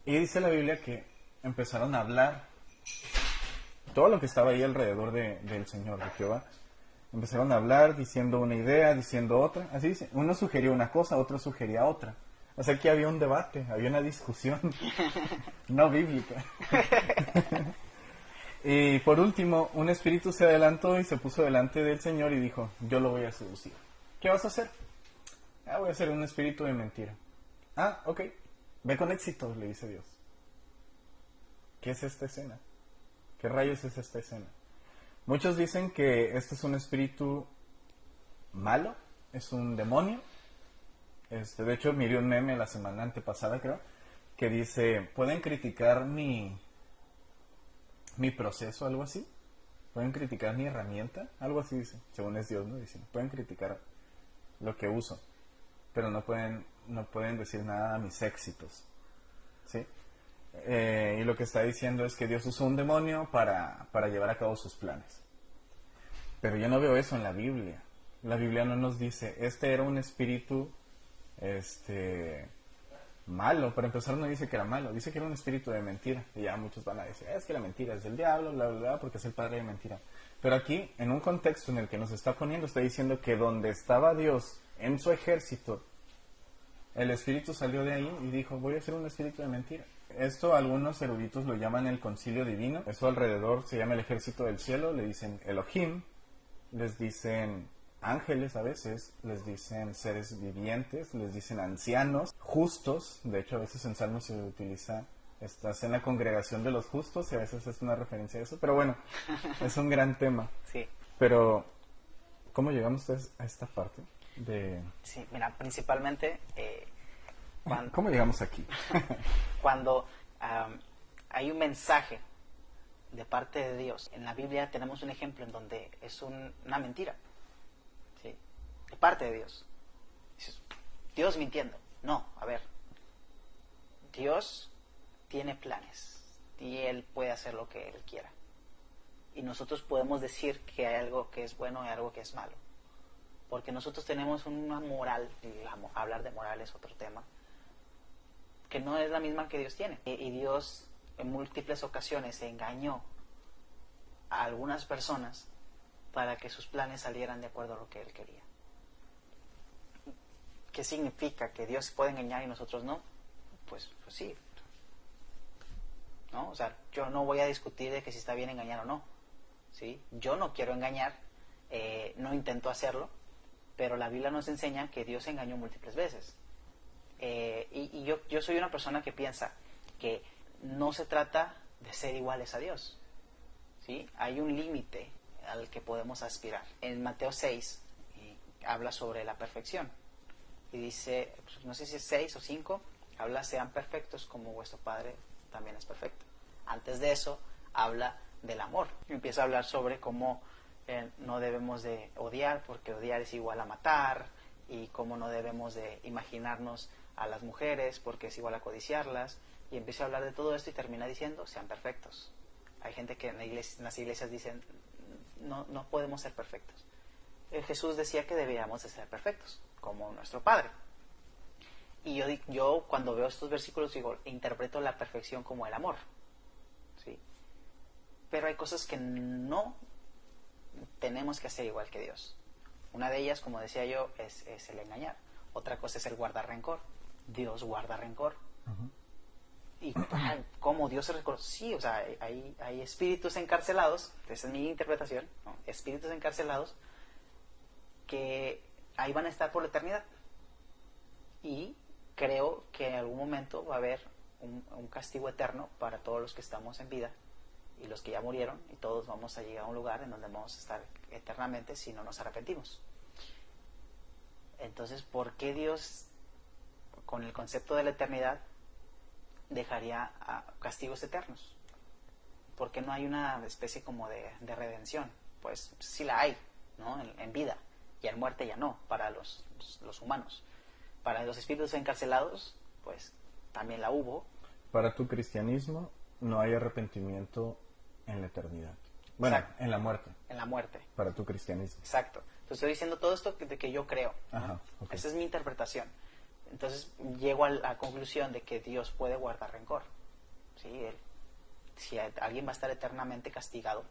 Y dice la Biblia que empezaron a hablar todo lo que estaba ahí alrededor del Señor, de Jehová. Empezaron a hablar diciendo una idea, diciendo otra. Así dice, uno sugería una cosa, otro sugería otra. O sea, que había un debate, había una discusión no bíblica. y por último, un espíritu se adelantó y se puso delante del Señor y dijo, yo lo voy a seducir. ¿Qué vas a hacer? Ah, voy a hacer un espíritu de mentira. Ah, ok. Ve con éxito, le dice Dios. ¿Qué es esta escena? ¿Qué rayos es esta escena? Muchos dicen que este es un espíritu malo, es un demonio, este, de hecho, miré un meme la semana antepasada, creo, que dice, ¿pueden criticar mi, mi proceso, algo así? ¿Pueden criticar mi herramienta? Algo así dice, según es Dios, ¿no? Dicen, pueden criticar lo que uso, pero no pueden, no pueden decir nada a mis éxitos, ¿sí? Eh, y lo que está diciendo es que Dios usó un demonio para, para llevar a cabo sus planes. Pero yo no veo eso en la Biblia. La Biblia no nos dice, este era un espíritu este malo. Para empezar, no dice que era malo, dice que era un espíritu de mentira. Y ya muchos van a decir, es que la mentira es del diablo, bla, bla, bla, porque es el padre de mentira. Pero aquí, en un contexto en el que nos está poniendo, está diciendo que donde estaba Dios en su ejército, el espíritu salió de ahí y dijo, voy a ser un espíritu de mentira. Esto algunos eruditos lo llaman el concilio divino. Eso alrededor se llama el ejército del cielo, le dicen Elohim, les dicen ángeles a veces, les dicen seres vivientes, les dicen ancianos, justos, de hecho a veces en Salmos se utiliza, estás en la congregación de los justos y a veces es una referencia a eso, pero bueno, es un gran tema. Sí. Pero, ¿cómo llegamos ustedes a esta parte? De... Sí, mira, principalmente... Eh, cuando, ¿Cómo llegamos aquí? cuando hay un mensaje de parte de Dios. En la Biblia tenemos un ejemplo en donde es una mentira de parte de Dios. Dices, Dios mintiendo. No, a ver. Dios tiene planes y Él puede hacer lo que Él quiera. Y nosotros podemos decir que hay algo que es bueno y algo que es malo. Porque nosotros tenemos una moral, hablar de moral es otro tema, que no es la misma que Dios tiene. Y Dios en múltiples ocasiones engañó a algunas personas para que sus planes salieran de acuerdo a lo que Él quería. ¿Qué significa? ¿Que Dios puede engañar y nosotros no? Pues, pues sí. ¿No? O sea, yo no voy a discutir de que si está bien engañar o no. ¿sí? Yo no quiero engañar, eh, no intento hacerlo, pero la Biblia nos enseña que Dios engañó múltiples veces. Eh, y, yo, yo soy una persona que piensa que no se trata de ser iguales a Dios. ¿sí? Hay un límite al que podemos aspirar. En Mateo 6 eh, habla sobre la perfección y dice, pues, no sé si es 6 o 5, habla sean perfectos como vuestro Padre también es perfecto. Antes de eso, habla del amor. Y empieza a hablar sobre cómo eh, no debemos de odiar porque odiar es igual a matar y cómo no debemos de imaginarnos a las mujeres porque es igual a codiciarlas. Y empieza a hablar de todo esto y termina diciendo, sean perfectos. Hay gente que en, en las iglesias dicen, no, no podemos ser perfectos. Eh, Jesús decía que debíamos de ser perfectos, como nuestro Padre. Y yo, yo cuando veo estos versículos digo, interpreto la perfección como el amor. ¿sí? Pero hay cosas que no tenemos que hacer igual que Dios. Una de ellas, como decía yo, es, es el engañar. Otra cosa es el guardar rencor. Dios guarda rencor. ¿Y cómo Dios se rencor? Sí, o sea, hay, hay espíritus encarcelados, esa es mi interpretación, espíritus encarcelados que ahí van a estar por la eternidad. Y creo que en algún momento va a haber un, castigo eterno para todos los que estamos en vida y los que ya murieron y todos vamos a llegar a un lugar en donde vamos a estar eternamente si no nos arrepentimos. Entonces, ¿por qué Dios con el concepto de la eternidad dejaría castigos eternos? ¿Por qué no hay una especie como de, de redención? Pues sí la hay, ¿no? En, vida y en muerte ya no, para los, los humanos. Para los espíritus encarcelados, pues también la hubo. Para tu cristianismo no hay arrepentimiento en la eternidad. Bueno, Exacto. en la muerte. En la muerte. Para tu cristianismo. Exacto. Entonces estoy diciendo todo esto de que yo creo. Ajá, okay. Esa es mi interpretación. Entonces llego a la conclusión de que Dios puede guardar rencor. ¿Sí? Él, si alguien va a estar eternamente castigado,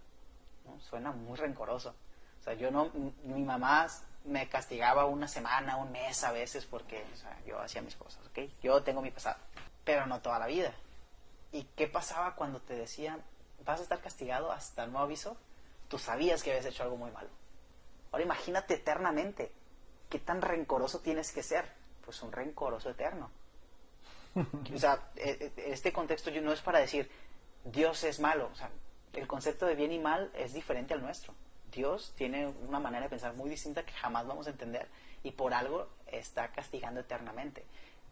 ¿no? suena muy rencoroso. O sea, yo no, mi mamá me castigaba una semana, un mes a veces porque o sea, yo hacía mis cosas, ¿ok? Yo tengo mi pasado, pero no toda la vida. ¿Y qué pasaba cuando te decían, vas a estar castigado hasta no aviso? Tú sabías que habías hecho algo muy malo. Ahora imagínate eternamente, ¿qué tan rencoroso tienes que ser? Pues un rencoroso eterno. o sea, este contexto no es para decir, Dios es malo. O sea, el concepto de bien y mal es diferente al nuestro. Dios tiene una manera de pensar muy distinta que jamás vamos a entender y por algo está castigando eternamente.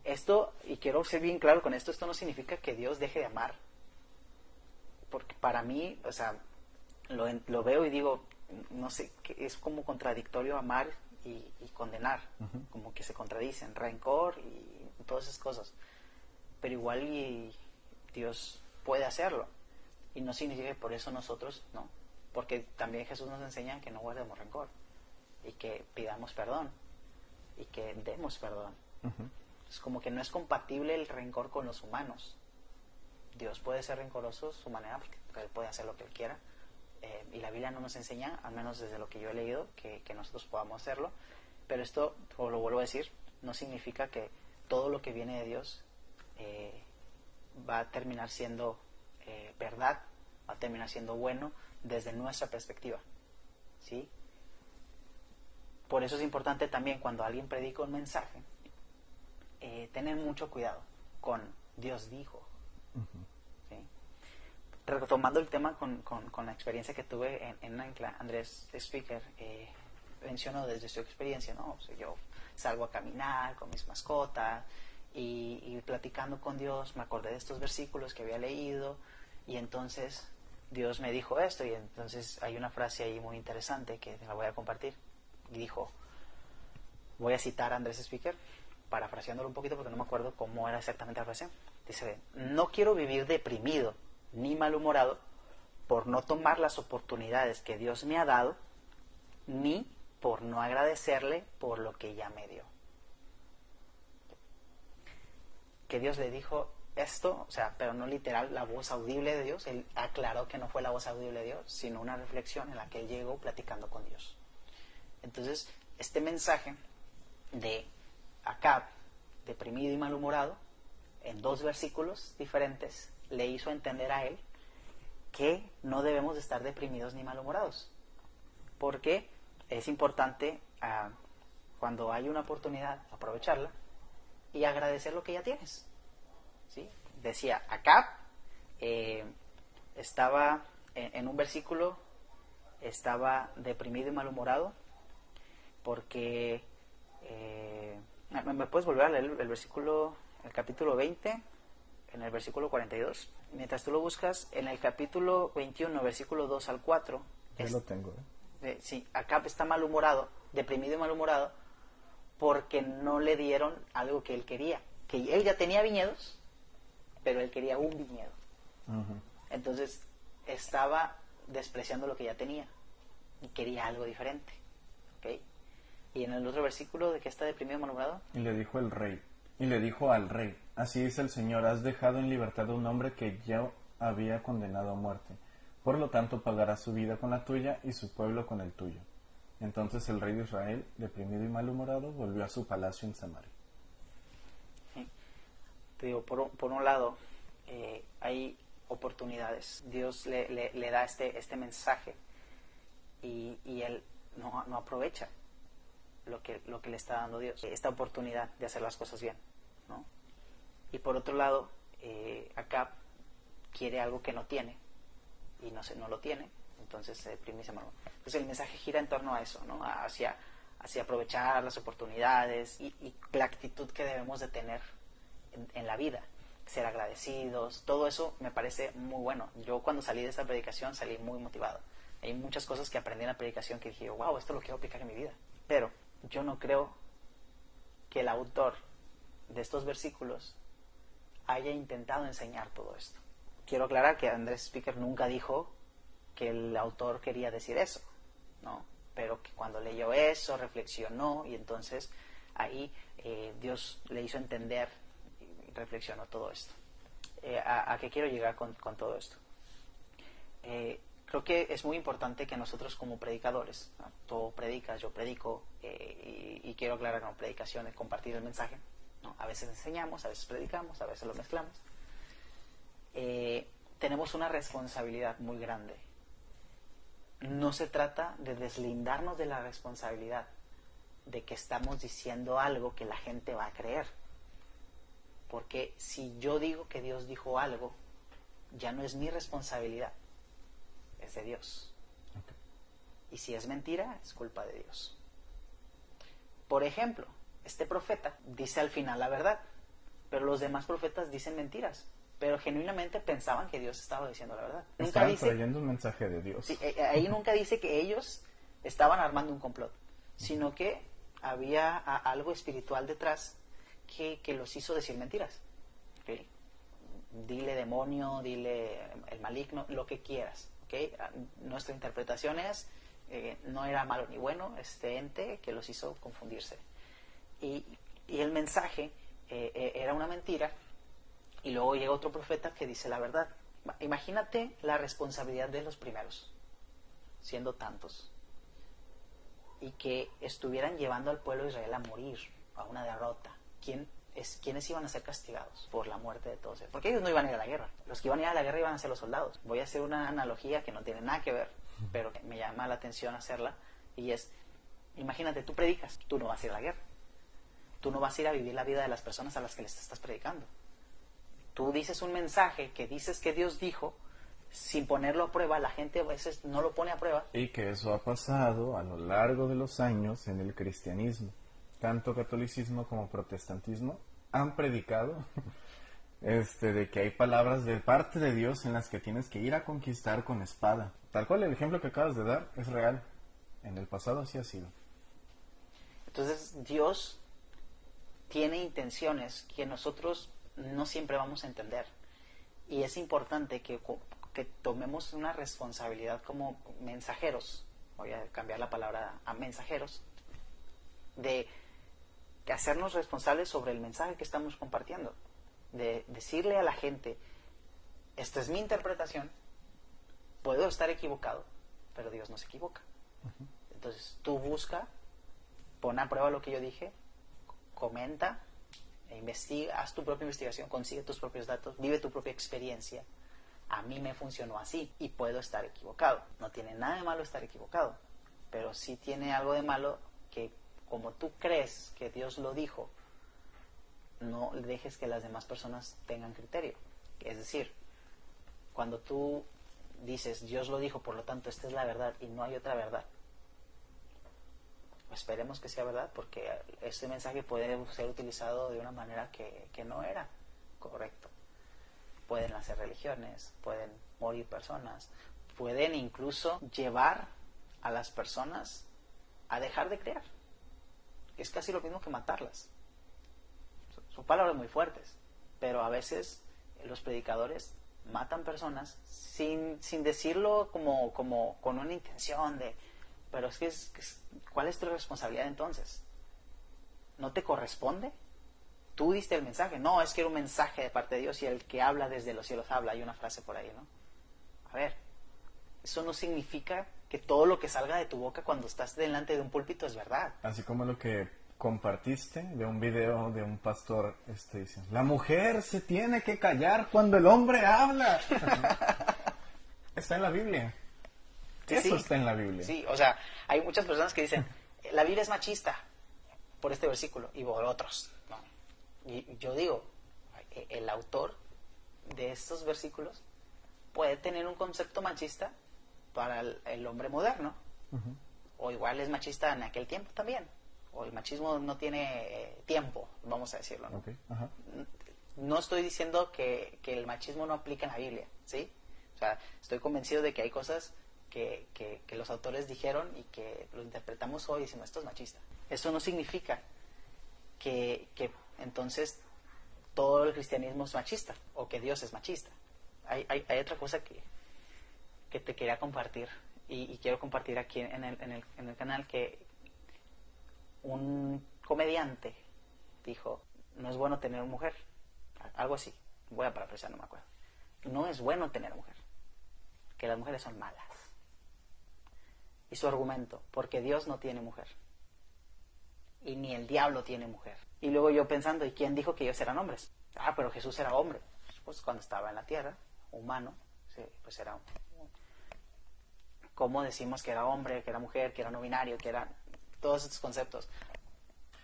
Esto, y quiero ser bien claro con esto, esto no significa que Dios deje de amar. Porque para mí, o sea, lo, lo veo y digo, no sé, que es como contradictorio amar y, y condenar, uh -huh. como que se contradicen, rencor y todas esas cosas. Pero igual y Dios puede hacerlo. Y no significa que por eso nosotros, no. Porque también Jesús nos enseña que no guardemos rencor y que pidamos perdón y que demos perdón. Uh -huh. Es como que no es compatible el rencor con los humanos. Dios puede ser rencoroso su manera, porque él puede hacer lo que él quiera. Eh, y la Biblia no nos enseña, al menos desde lo que yo he leído, que, que nosotros podamos hacerlo. Pero esto, como lo vuelvo a decir, no significa que todo lo que viene de Dios eh, va a terminar siendo eh, verdad, va a terminar siendo bueno desde nuestra perspectiva. ¿Sí? Por eso es importante también cuando alguien predica un mensaje, eh, tener mucho cuidado con Dios dijo. Uh -huh. ¿sí? Retomando el tema con, con, con, la experiencia que tuve en, en Ancla, Andrés Speaker eh, mencionó desde su experiencia, ¿no? O sea, yo salgo a caminar con mis mascotas y, y, platicando con Dios me acordé de estos versículos que había leído y entonces Dios me dijo esto y entonces hay una frase ahí muy interesante que la voy a compartir y dijo, voy a citar a Andrés Speaker, parafraseándolo un poquito porque no me acuerdo cómo era exactamente la frase. Dice, no quiero vivir deprimido ni malhumorado por no tomar las oportunidades que Dios me ha dado, ni por no agradecerle por lo que ya me dio. Que Dios le dijo esto, o sea, pero no literal la voz audible de Dios, él aclaró que no fue la voz audible de Dios, sino una reflexión en la que él llegó platicando con Dios. Entonces, este mensaje de Acab, deprimido y malhumorado, en dos versículos diferentes, le hizo entender a él que no debemos de estar deprimidos ni malhumorados. Porque es importante uh, cuando hay una oportunidad aprovecharla y agradecer lo que ya tienes. ¿Sí? Decía, Acab eh, estaba en, en un versículo, estaba deprimido y malhumorado porque... Eh, ¿Me puedes volver a leer el, versículo, el capítulo 20, en el versículo 42. Mientras tú lo buscas, en el capítulo 21, versículo 2 al 4. Yo lo tengo. Eh, sí, Acab está malhumorado, deprimido y malhumorado, porque no le dieron algo que él quería. Que él ya tenía viñedos, pero él quería un viñedo. Entonces estaba despreciando lo que ya tenía y quería algo diferente. ¿okay? Y en el otro versículo de que está deprimido y malhumorado. Y le dijo el rey, y le dijo al rey, así dice el Señor, has dejado en libertad a un hombre que yo había condenado a muerte. Por lo tanto, pagará su vida con la tuya y su pueblo con el tuyo. Entonces el rey de Israel, deprimido y malhumorado, volvió a su palacio en Samaria. Digo, por, por un lado, eh, hay oportunidades. Dios le, le, da este, este mensaje y, y él no, no, aprovecha lo que, lo que le está dando Dios, esta oportunidad de hacer las cosas bien. ¿no? Y por otro lado, eh, acá quiere algo que no tiene y no, se, no lo tiene, entonces se deprime y se Entonces el mensaje gira en torno a eso, ¿no? hacia, hacia aprovechar las oportunidades y, y la actitud que debemos de tener en, en la vida ser agradecidos, todo eso me parece muy bueno. Yo cuando salí de esta predicación salí muy motivado. Hay muchas cosas que aprendí en la predicación que dije, wow, esto lo quiero aplicar en mi vida. Pero yo no creo que el autor de estos versículos haya intentado enseñar todo esto. Quiero aclarar que Andrés Speaker nunca dijo que el autor quería decir eso, ¿no? Pero que cuando leyó eso, reflexionó y entonces ahí eh, Dios le hizo entender reflexiono todo esto. Eh, a, qué quiero llegar con, todo esto? Eh, creo que es muy importante que nosotros como predicadores, tú predicas, yo predico, eh, y, quiero aclarar no compartir el mensaje. A veces enseñamos, a veces predicamos, a veces lo mezclamos. tenemos una responsabilidad muy grande. No se trata de deslindarnos de la responsabilidad de que estamos diciendo algo que la gente va a creer porque si yo digo que Dios dijo algo, ya no es mi responsabilidad, es de Dios. Y si es mentira, es culpa de Dios. Por ejemplo, este profeta dice al final la verdad, pero los demás profetas dicen mentiras, pero genuinamente pensaban que Dios estaba diciendo la verdad. Estaban dice, trayendo un mensaje de Dios. Eh, eh, ahí nunca dice que ellos estaban armando un complot, sino que había algo espiritual detrás que, los hizo decir mentiras. Dile demonio, dile el maligno, lo que quieras. Ah, nuestra interpretación es, eh, no era malo ni bueno, este ente que los hizo confundirse. Y, el mensaje eh, eh, era una mentira, y luego llega otro profeta que dice la verdad. Imagínate la responsabilidad de los primeros, siendo tantos, y que estuvieran llevando al pueblo de Israel a morir, a una derrota quién es, quiénes iban a ser castigados por la muerte de todos ellos. Porque ellos no iban a ir a la guerra. Los que iban a ir a la guerra iban a ser los soldados. Voy a hacer una analogía que no tiene nada que ver, pero me llama la atención hacerla. Y es, imagínate, tú predicas, tú no vas a ir a la guerra. Tú no vas a ir a vivir la vida de las personas a las que les estás predicando. Tú dices un mensaje que dices que Dios dijo, sin ponerlo a prueba, la gente a veces no lo pone a prueba. Y que eso ha pasado a lo largo de los años en el cristianismo tanto catolicismo como protestantismo han predicado este, de que hay palabras de parte de Dios en las que tienes que ir a conquistar con espada. Tal cual el ejemplo que acabas de dar es real. En el pasado así ha sido. Entonces Dios tiene intenciones que nosotros no siempre vamos a entender. Y es importante que, que tomemos una responsabilidad como mensajeros, voy a cambiar la palabra a mensajeros, de hacernos responsables sobre el mensaje que estamos compartiendo, de decirle a la gente, esta es mi interpretación, puedo estar equivocado, pero Dios no se equivoca. Entonces tú busca, pon a prueba lo que yo dije, comenta, e investiga, haz tu propia investigación, consigue tus propios datos, vive tu propia experiencia. A mí me funcionó así y puedo estar equivocado. No tiene nada de malo estar equivocado, pero sí tiene algo de malo que como tú crees que Dios lo dijo, no dejes que las demás personas tengan criterio. Es decir, cuando tú dices Dios lo dijo, por lo tanto esta es la verdad y no hay otra verdad, esperemos que sea verdad porque este mensaje puede ser utilizado de una manera que, que no era correcto. pueden hacer religiones, pueden morir personas, pueden incluso llevar a las personas a dejar de creer. Es casi lo mismo que matarlas. Son palabras muy fuertes, pero a veces los predicadores matan personas sin, sin decirlo como, como con una intención de, pero es que, es, ¿cuál es tu responsabilidad entonces? ¿No te corresponde? Tú diste el mensaje. No, es que era un mensaje de parte de Dios y el que habla desde los cielos habla. Hay una frase por ahí, ¿no? A ver, eso no significa que todo lo que salga de tu boca cuando estás delante de un púlpito es verdad. Así como lo que compartiste de un video de un pastor este, diciendo, la mujer se tiene que callar cuando el hombre habla. está en la Biblia. Eso está en la Biblia. Sí, o sea, hay muchas personas que dicen, la Biblia es machista por este versículo y por otros. Y yo digo, e, el autor de estos versículos puede tener un concepto machista para el, hombre moderno, o igual es machista en aquel tiempo también, o el machismo no tiene eh, tiempo, vamos a decirlo. ¿no? no estoy diciendo que, que, el machismo no aplica en la Biblia, ¿sí? O sea, estoy convencido de que hay cosas que, que, que los autores dijeron y que lo interpretamos hoy y decimos, esto es machista. Eso no significa que, que entonces todo el cristianismo es machista o que Dios es machista. Hay, hay, hay otra cosa que, que te quería compartir y, quiero compartir aquí en el, en, el, canal que un comediante dijo, no es bueno tener mujer, algo así, voy a parafrasear, no me acuerdo. No es bueno tener mujer, que las mujeres son malas. Y su argumento, porque Dios no tiene mujer. Y ni el diablo tiene mujer. Y luego yo pensando, ¿y quién dijo que ellos eran hombres? Ah, pero Jesús era hombre. Pues cuando estaba en la tierra, humano, pues era ¿Cómo decimos que era hombre, que era mujer, que era no binario, que eran todos estos conceptos?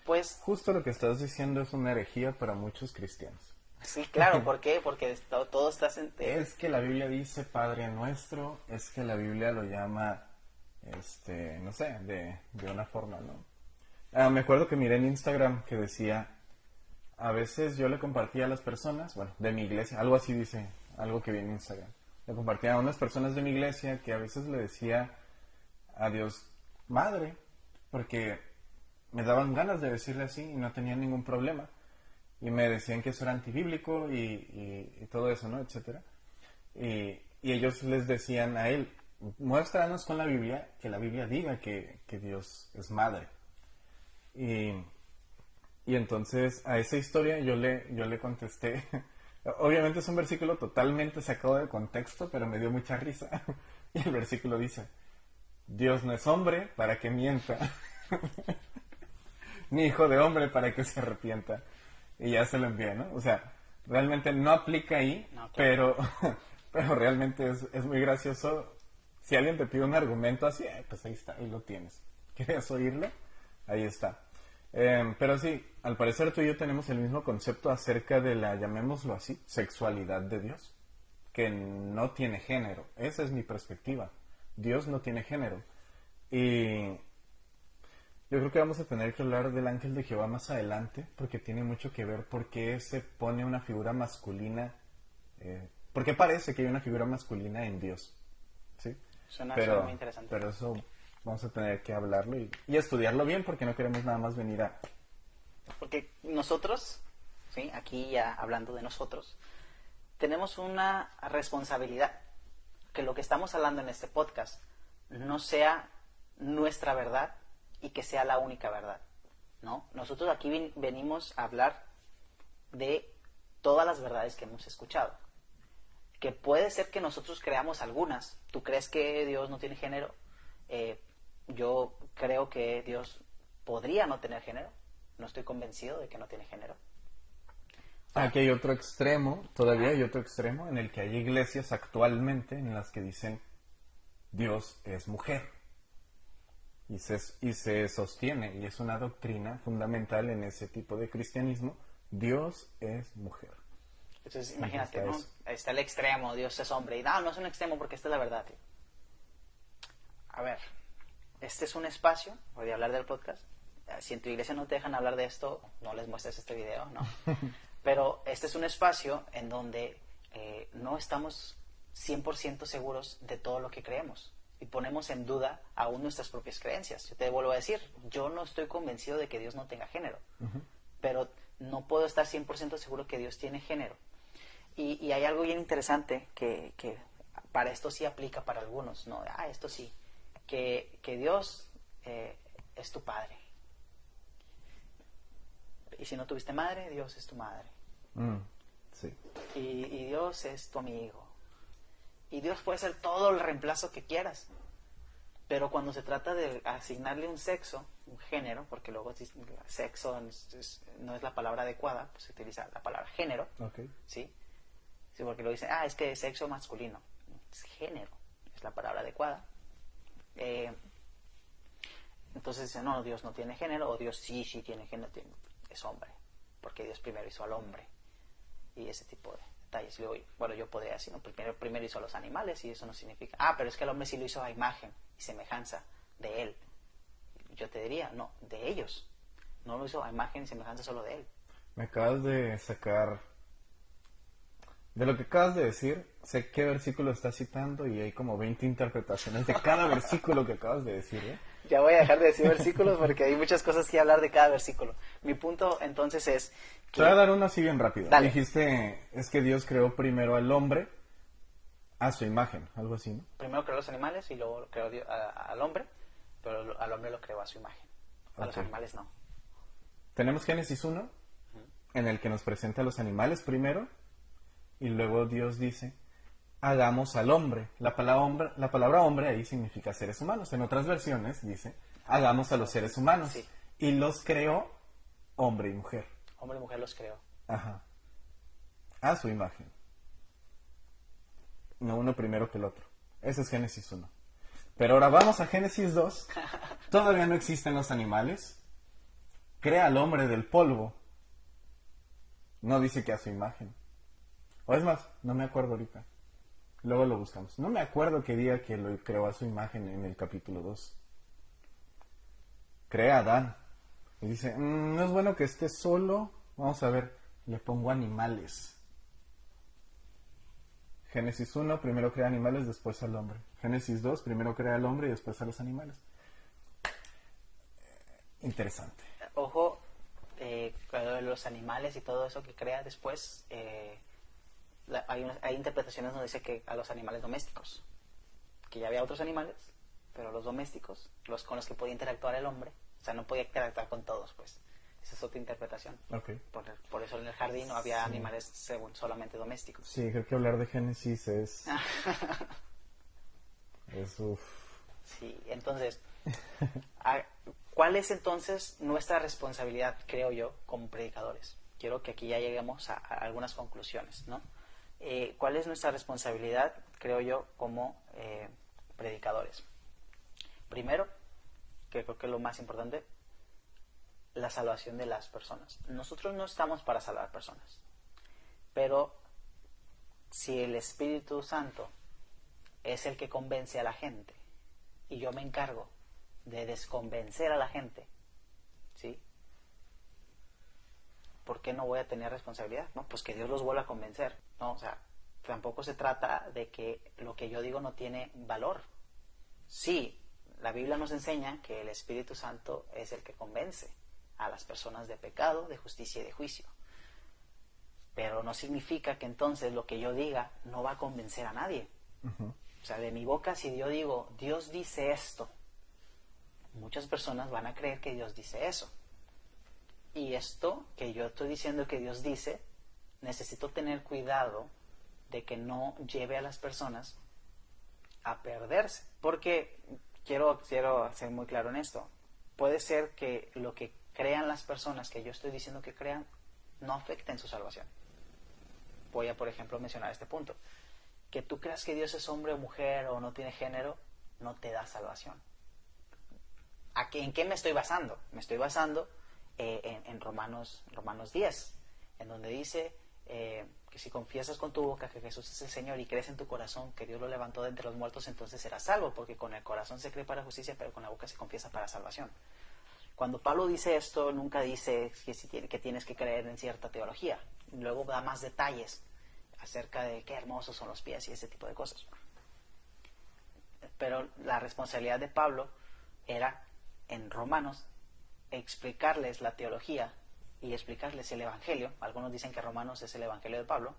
Pues... Justo lo que estás diciendo es una herejía para muchos cristianos. Sí, claro, ¿por qué? Porque todo, está... Es que la Biblia dice Padre Nuestro, es que la Biblia lo llama, este, no sé, de, de una forma, ¿no? Ah, me acuerdo que miré en Instagram que decía, a veces yo le compartía a las personas, bueno, de mi iglesia, algo así dice, algo que vi en Instagram. Le compartía a unas personas de mi iglesia que a veces le decía a Dios, madre, porque me daban ganas de decirle así y no tenía ningún problema. Y me decían que eso era antibíblico y, y, todo eso, ¿no? Etcétera. Y, y, ellos les decían a él, muéstranos con la Biblia que la Biblia diga que, que Dios es madre. Y, y entonces a esa historia yo le, yo le contesté, obviamente es un versículo totalmente sacado de contexto, pero me dio mucha risa. Y el versículo dice, Dios no es hombre para que mienta, ni hijo de hombre para que se arrepienta. Y ya se lo envié, ¿no? O sea, realmente no aplica ahí, pero, pero realmente es, es, muy gracioso. Si alguien te pide un argumento así, eh, pues ahí está, ahí lo tienes. ¿Quieres oírlo? Ahí está. Em, pero sí, al parecer tú y yo tenemos el mismo concepto acerca de la, llamémoslo así, sexualidad de Dios, que no tiene género. Esa es mi perspectiva. Dios no tiene género. Y yo creo que vamos a tener que hablar del ángel de Jehová más adelante, porque tiene mucho que ver por qué se pone una figura masculina, eh, por qué parece que hay una figura masculina en Dios. ¿sí? Suena, pero, muy interesante. Pero eso vamos a tener que hablarlo y, estudiarlo bien porque no queremos nada más venir a... Porque nosotros, ¿sí? aquí ya hablando de nosotros, tenemos una responsabilidad que lo que estamos hablando en este podcast no sea nuestra verdad y que sea la única verdad. ¿no? Nosotros aquí venimos a hablar de todas las verdades que hemos escuchado. Que puede ser que nosotros creamos algunas. ¿Tú crees que Dios no tiene género? Eh, yo creo que Dios podría no tener género. No estoy convencido de que no tiene género. Aquí hay otro extremo, todavía hay otro extremo en el que hay iglesias actualmente en las que dicen Dios es mujer. Y se, y se sostiene, y es una doctrina fundamental en ese tipo de cristianismo, Dios es mujer. Entonces, imagínate, ¿no? Está el extremo, Dios es hombre. Y no, no es un extremo porque esta es la verdad. A ver, este es un espacio, voy a hablar del podcast. Eh, si en tu iglesia no te dejan hablar de esto, no les muestres este video, ¿no? Pero este es un espacio en donde eh, no estamos 100% seguros de todo lo que creemos y ponemos en duda aún nuestras propias creencias. Yo te vuelvo a decir, yo no estoy convencido de que Dios no tenga género, pero no puedo estar 100% seguro que Dios tiene género. Y, hay algo bien interesante que, para esto sí aplica para algunos, ¿no? Ah, esto sí, que, Dios eh, es tu padre. Y si no tuviste madre, Dios es tu madre. Mm, sí. y, y Dios es tu amigo y Dios puede ser todo el reemplazo que quieras. Pero cuando se trata de asignarle un sexo, un género, porque luego sexo no es la palabra adecuada, pues se utiliza la palabra género. ¿sí? ¿sí? Porque lo dicen, ah, es que es sexo masculino. Es género, es la palabra adecuada. Eh, entonces dicen, no, Dios no tiene género, o Dios sí, sí tiene género, es hombre, porque Dios primero hizo al hombre. Y ese tipo de detalles. bueno, yo podría decir, no, primero, primero hizo a los animales y eso no significa, ah, pero es que el hombre sí lo hizo a imagen y semejanza de él. Yo te diría, no, de ellos. No lo hizo a imagen y semejanza solo de él. Me acabas de sacar de lo que acabas de decir, sé qué versículo estás citando y hay como 20 interpretaciones de cada versículo que acabas de decir. ¿eh? Ya voy a dejar de decir versículos porque hay muchas cosas que hablar de cada versículo. Mi punto entonces es... Te voy a dar uno así bien rápido. Dijiste, es que Dios creó primero al hombre a su imagen, algo así, ¿no? Primero creó los animales y luego creó al hombre, pero al hombre lo creó a su imagen. A los animales no. Tenemos Génesis 1, en el que nos presenta a los animales primero y luego Dios dice, hagamos al hombre. La palabra hombre, la palabra hombre ahí significa seres humanos. En otras versiones dice, hagamos a los seres humanos. Y los creó hombre y mujer. Hombre y mujer los creó. Ajá. A su imagen. No uno primero que el otro. Ese es Génesis 1. Pero ahora vamos a Génesis 2. Todavía no existen los animales. Crea al hombre del polvo. No dice que a su imagen. O es más, no me acuerdo ahorita. Luego lo buscamos. No me acuerdo qué día que lo creó a su imagen en el capítulo 2. Crea a Adán. Y dice, mm, no es bueno que esté solo. Vamos a ver, le pongo animales. Génesis 1, primero crea animales, después al hombre. Génesis 2, primero crea al hombre y después a los animales. Interesante. Ojo, eh, los animales y todo eso que crea después, eh, hay, hay, interpretaciones donde dice que a los animales domésticos, que ya había otros animales, pero los domésticos, los con los que podía interactuar el hombre, o sea, no podía interactuar con todos, pues. Esa es otra interpretación. Por, eso en el jardín no había animales solamente domésticos. Sí, creo que hablar de Génesis es... es Sí, entonces, ¿cuál es entonces nuestra responsabilidad, creo yo, como predicadores? Quiero que aquí ya lleguemos a algunas conclusiones, ¿no? Eh, cuál es nuestra responsabilidad, creo yo, como eh, predicadores. Primero, que creo que es lo más importante, la salvación de las personas. Nosotros no estamos para salvar personas, pero si el Espíritu Santo es el que convence a la gente y yo me encargo de desconvencer a la gente, ¿sí? ¿Por qué no voy a tener responsabilidad? No, pues que Dios los vuelva a convencer. No, o sea, tampoco se trata de que lo que yo digo no tiene valor. Sí, la Biblia nos enseña que el Espíritu Santo es el que convence a las personas de pecado, de justicia y de juicio. Pero no significa que entonces lo que yo diga no va a convencer a nadie. O sea, de mi boca, si yo digo, Dios dice esto, muchas personas van a creer que Dios dice eso. Y esto que yo estoy diciendo que Dios dice, necesito tener cuidado de que no lleve a las personas a perderse. Porque quiero, quiero ser muy claro en esto. Puede ser que lo que crean las personas que yo estoy diciendo que crean no afecten su salvación. Voy a, por ejemplo, mencionar este punto. Que tú creas que Dios es hombre o mujer o no tiene género, no te da salvación. ¿A qué, ¿En qué me estoy basando? Me estoy basando eh, en, Romanos, Romanos 10, en donde dice eh, que si confiesas con tu boca que Jesús es el Señor y crees en tu corazón que Dios lo levantó de entre los muertos, entonces serás salvo, porque con el corazón se cree para justicia, pero con la boca se confiesa para salvación. Cuando Pablo dice esto, nunca dice que, si que tienes que creer en cierta teología. Luego da más detalles. acerca de qué hermosos son los pies y ese tipo de cosas. Pero la responsabilidad de Pablo era en Romanos explicarles la teología y explicarles el Evangelio. Algunos dicen que Romanos es el Evangelio de Pablo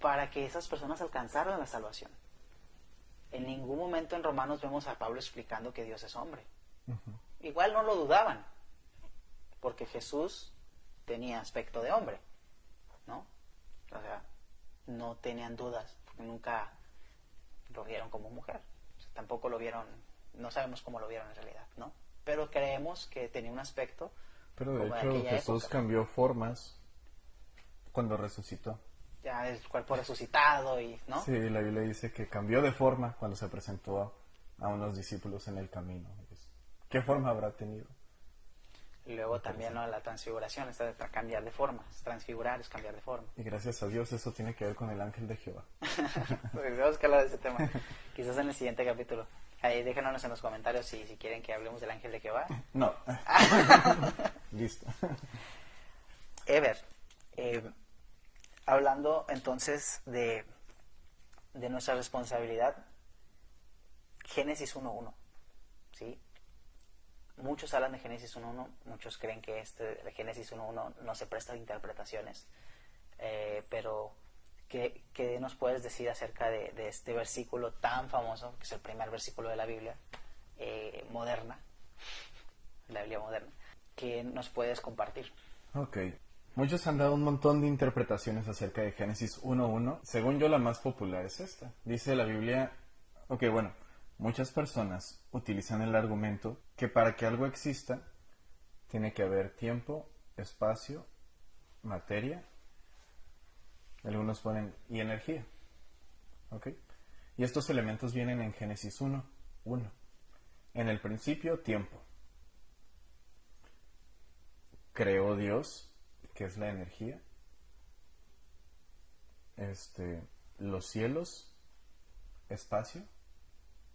para que esas personas alcanzaran la salvación. En ningún momento en Romanos vemos a Pablo explicando que Dios es hombre. Igual no lo dudaban, porque Jesús tenía aspecto de hombre, ¿no? O sea, no tenían dudas, porque nunca lo vieron como mujer. tampoco lo vieron, no sabemos cómo lo vieron en realidad, ¿no? Pero creemos que tenía un aspecto. Pero de hecho Jesús cambió formas cuando resucitó ya el cuerpo resucitado y, ¿no? Sí, la Biblia dice que cambió de forma cuando se presentó a, unos discípulos en el camino. ¿Qué forma habrá tenido? Luego también la transfiguración, está de cambiar de forma. Transfigurar es cambiar de forma. Y gracias a Dios eso tiene que ver con el ángel de Jehová. Tenemos que hablar de ese tema. Quizás en el siguiente capítulo. Ahí déjenos en los comentarios si, si quieren que hablemos del ángel de Jehová. No. Listo. Ever, eh, hablando entonces de, de nuestra responsabilidad, Génesis 1.1, ¿sí? Muchos hablan de Génesis 1.1, muchos creen que este de Génesis 1.1 no se presta a interpretaciones, eh, pero ¿qué, ¿qué, nos puedes decir acerca de, este versículo tan famoso, que es el primer versículo de la Biblia eh, moderna, la Biblia moderna, que nos puedes compartir? Ok, Muchos han dado un montón de interpretaciones acerca de Génesis 1.1. Según yo, la más popular es esta. Dice la Biblia, ok, bueno, muchas personas utilizan el argumento que para que algo exista, tiene que haber tiempo, espacio, materia, algunos ponen, y energía. ¿Ok? Y estos elementos vienen en Génesis 1.1. En el principio, tiempo. Creó Dios que es la energía, este, los cielos, espacio,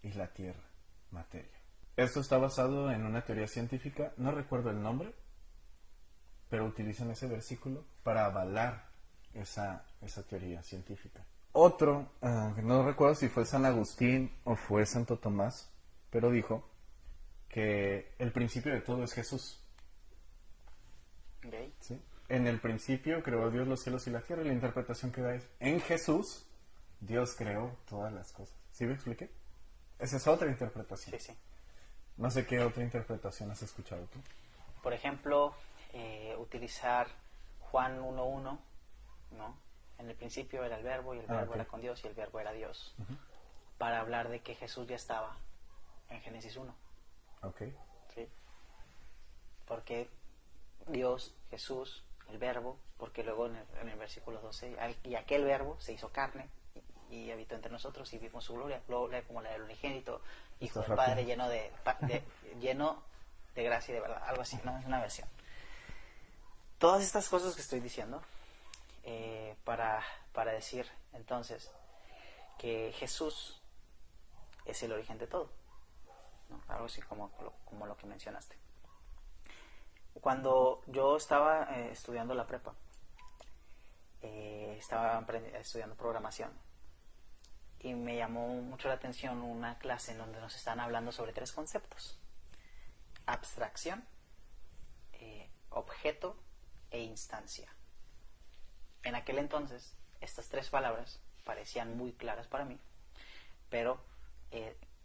y la tierra, materia. Esto está basado en una teoría científica, no recuerdo el nombre, pero utilizan ese versículo para avalar esa, esa teoría científica. Otro, ah, no recuerdo si fue San Agustín o fue Santo Tomás, pero dijo que el principio de todo es Jesús. ¿Sí? en el principio creó Dios los cielos y la tierra y la interpretación que da es, en Jesús Dios creó todas las cosas. ¿Sí me expliqué? Esa es otra interpretación. Sí, sí. No sé qué otra interpretación has escuchado tú. Por ejemplo, eh, utilizar Juan 1.1, ¿no? En el principio era el verbo y el ah, verbo era con Dios y el verbo era Dios. Para hablar de que Jesús ya estaba en Génesis 1. Ok. Sí. Porque Dios, Jesús, el verbo, porque luego en el, versículo 12, y aquel verbo se hizo carne y, habitó entre nosotros y vimos su gloria, gloria como la del unigénito, hijo del Padre lleno de, lleno de gracia y de verdad, algo así, ¿no? Es una versión. Todas estas cosas que estoy diciendo, eh, para, para decir entonces que Jesús es el origen de todo, algo así como, como lo que mencionaste. Cuando yo estaba eh, estudiando la prepa, eh, estaba estudiando programación y me llamó mucho la atención una clase en donde nos están hablando sobre tres conceptos. Abstracción, objeto e instancia. En aquel entonces, estas tres palabras parecían muy claras para mí, pero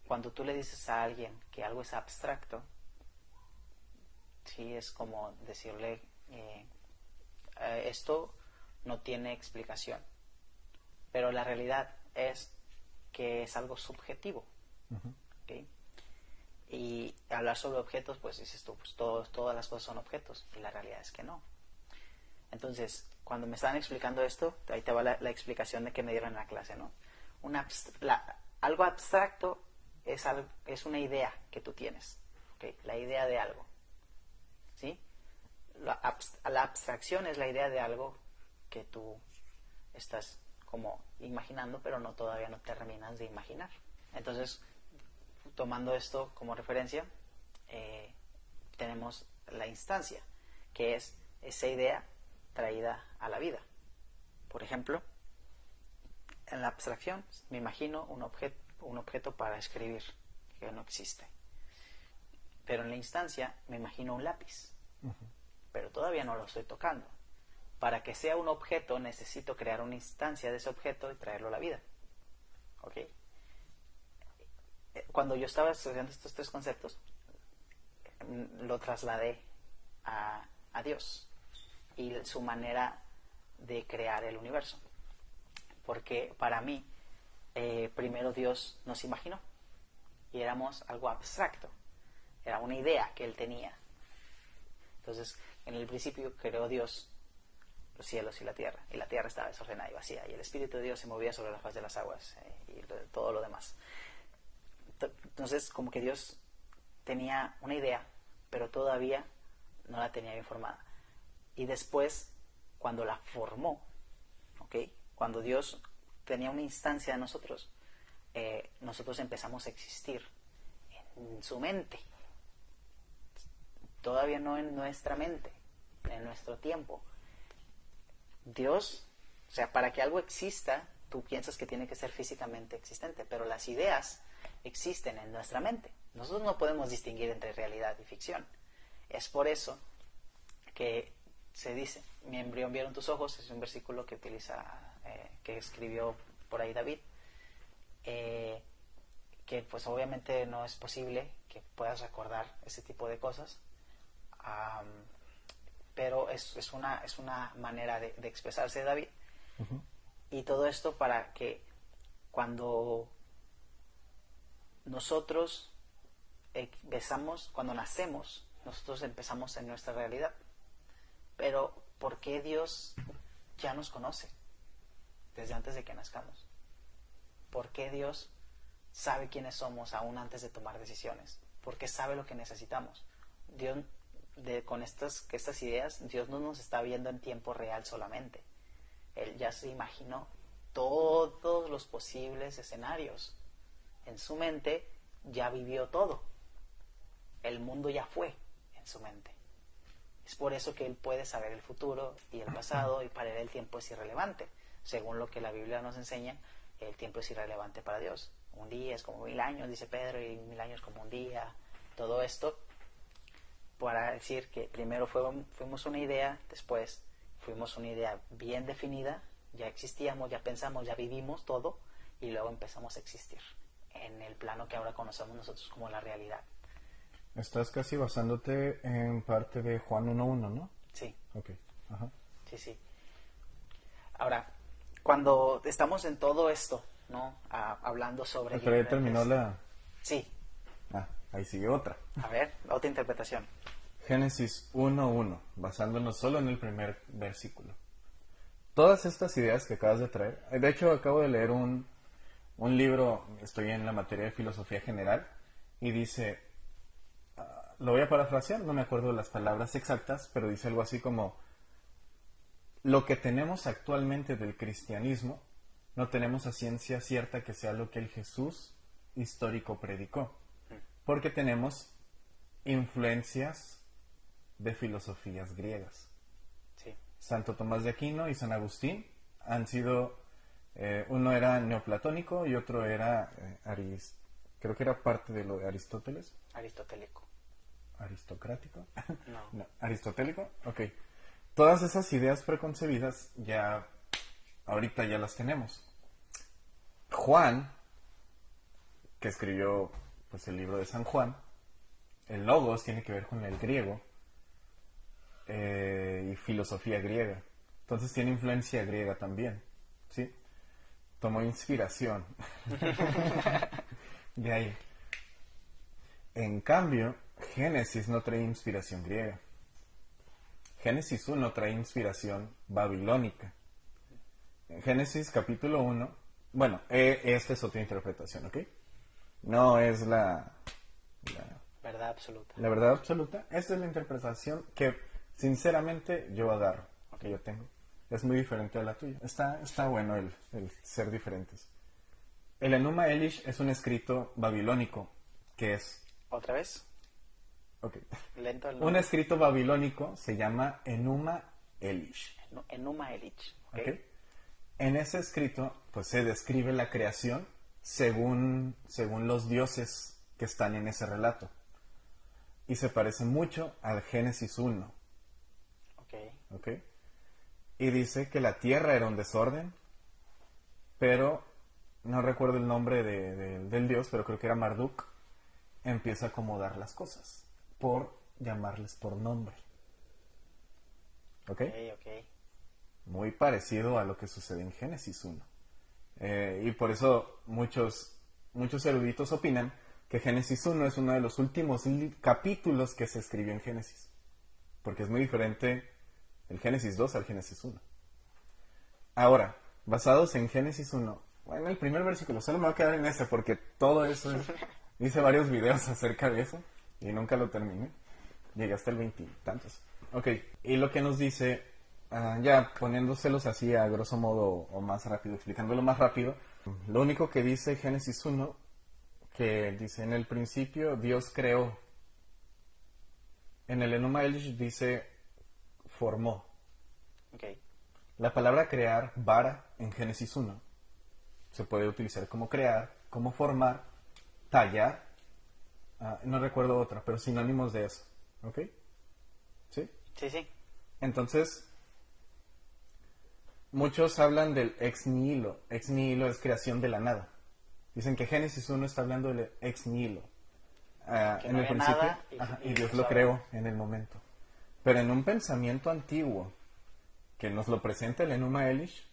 cuando tú le dices a alguien que algo es abstracto, sí es como decirle eh, eh, esto no tiene explicación pero la realidad es que es algo subjetivo y hablar sobre objetos pues dices tú pues todas las cosas son objetos y la realidad es que no. Entonces cuando me estaban explicando esto ahí te va la, explicación de que me dieron en la clase no algo abstracto es, es una idea que tú tienes la idea de algo ¿sí? La, abstracción es la idea de algo que tú estás como imaginando, pero no todavía no terminas de imaginar. Entonces, tomando esto como referencia, eh, tenemos la instancia, que es esa idea traída a la vida Por ejemplo, en la abstracción me imagino un, objeto un objeto para escribir que no existe. Pero en la instancia me imagino un lápiz, pero todavía no lo estoy tocando. Para que sea un objeto necesito crear una instancia de ese objeto y traerlo a la vida. ¿Ok? Cuando yo estaba estudiando estos tres conceptos, mm, lo trasladé a, a Dios y su manera de crear el universo. Porque para mí, eh, primero Dios nos imaginó y éramos algo abstracto, era una idea que Él tenía. Entonces, en el principio creó Dios los cielos y la tierra, y la tierra estaba desordenada y vacía, y el Espíritu de Dios se movía sobre la faz de las aguas eh, y todo lo demás. Entonces, como que Dios tenía una idea, pero todavía no la tenía bien formada. Y después, cuando la formó, ¿ok? Cuando Dios tenía una instancia de nosotros, eh, nosotros empezamos a existir en su mente. Todavía no en nuestra mente, en nuestro tiempo. Dios, o sea, para que algo exista, tú piensas que tiene que ser físicamente existente, pero las ideas existen en nuestra mente. Nosotros no podemos distinguir entre realidad y ficción. Es por eso que se dice, mi embrión vieron tus ojos, es un versículo que utiliza, eh, que escribió por ahí David, eh, que pues obviamente no es posible que puedas recordar ese tipo de cosas, pero es, es, una, es una manera de, expresarse de David. Y todo esto para que cuando nosotros empezamos, cuando nacemos, nosotros empezamos en nuestra realidad. Pero, ¿por qué Dios ya nos conoce desde antes de que nazcamos? ¿Por qué Dios sabe quiénes somos aún antes de tomar decisiones? ¿Por qué sabe lo que necesitamos? Dios, con estas, estas ideas, Dios no nos está viendo en tiempo real solamente. Él ya se imaginó todos los posibles escenarios. En su mente ya vivió todo. El mundo ya fue en su mente. Es por eso que él puede saber el futuro y el pasado y para él el tiempo es irrelevante. Según lo que la Biblia nos enseña, el tiempo es irrelevante para Dios. Un día es como mil años, dice Pedro, y mil años como un día. Todo esto para decir que primero fuimos una idea, después fuimos una idea bien definida, ya existíamos, ya pensamos, ya vivimos todo, y luego empezamos a existir en el plano que ahora conocemos nosotros como la realidad. Estás casi basándote en parte de Juan 1.1, ¿no? Sí. Ok. Ajá. Sí, sí. Ahora, cuando estamos en todo esto, ¿no? hablando sobre... Pero ya terminó la... Sí. Ah, ahí sigue otra. A ver, otra interpretación. Génesis 1.1, basándonos solo en el primer versículo. Todas estas ideas que acabas de traer, de hecho acabo de leer un, un libro, estoy en la materia de filosofía general, y dice, lo voy a parafrasear, no me acuerdo las palabras exactas, pero dice algo así como, lo que tenemos actualmente del cristianismo, no tenemos a ciencia cierta que sea lo que el Jesús histórico predicó, porque tenemos influencias de filosofías griegas. Santo Tomás de Aquino y San Agustín han sido, eh, uno era neoplatónico y otro era, eh, creo que era parte de lo de Aristóteles. Aristotélico aristocrático. No. ¿Aristotélico? Ok. Todas esas ideas preconcebidas ya, ahorita ya las tenemos. Juan, que escribió pues el libro de San Juan, el logos tiene que ver con el griego eh, y filosofía griega. Entonces tiene influencia griega también, ¿sí? Tomó inspiración de ahí. En cambio, Génesis no trae inspiración griega. Génesis 1 trae inspiración babilónica. En Génesis capítulo 1, bueno, e, esta es otra interpretación, ¿ok? No es la, verdad absoluta. La verdad absoluta. Esta es la interpretación que sinceramente yo agarro, que yo tengo. Es muy diferente a la tuya. Está, está bueno el, el ser diferentes. El Enuma Elish es un escrito babilónico que es... ¿Otra vez? Un escrito babilónico se llama Enuma Elish. Enuma Elish. En ese escrito, pues se describe la creación según, según los dioses que están en ese relato. Y se parece mucho al Génesis 1. Ok. ¿ok? Y dice que la tierra era un desorden, pero no recuerdo el nombre de- de- del dios, pero creo que era Marduk, empieza a acomodar las cosas por llamarles por nombre. ¿Ok? Ok, ok. Muy parecido a lo que sucede en Génesis 1. Eh, y por eso muchos, muchos eruditos opinan que Génesis 1 es uno de los últimos capítulos que se escribió en Génesis. Porque es muy diferente el Génesis 2 al Génesis 1. Ahora, basados en Génesis 1, bueno, el primer versículo, solo me voy a quedar en ese porque todo eso, es- hice varios videos acerca de eso y nunca lo terminé. Llegué hasta el veintitantos. Ok, y lo que nos dice, ah, ya poniéndoselos así a grosso modo o más rápido, explicándolo más rápido, lo único que dice Génesis 1, que dice en el principio Dios creó. En el Enuma Elish dice formó. Ok. La palabra crear, vara, en Génesis 1, se puede utilizar como crear, como formar, tallar, ah, no recuerdo otra, pero sinónimos de eso. ¿Ok? ¿Sí? Sí, sí. Entonces, muchos hablan del ex nihilo. Ex nihilo es creación de la nada. Dicen que Génesis 1 está hablando del ex nihilo. Ah, en no el principio, nada y- ajá, y y Dios lo creó en el momento. Pero en un pensamiento antiguo, que nos lo presenta el Enuma Elish,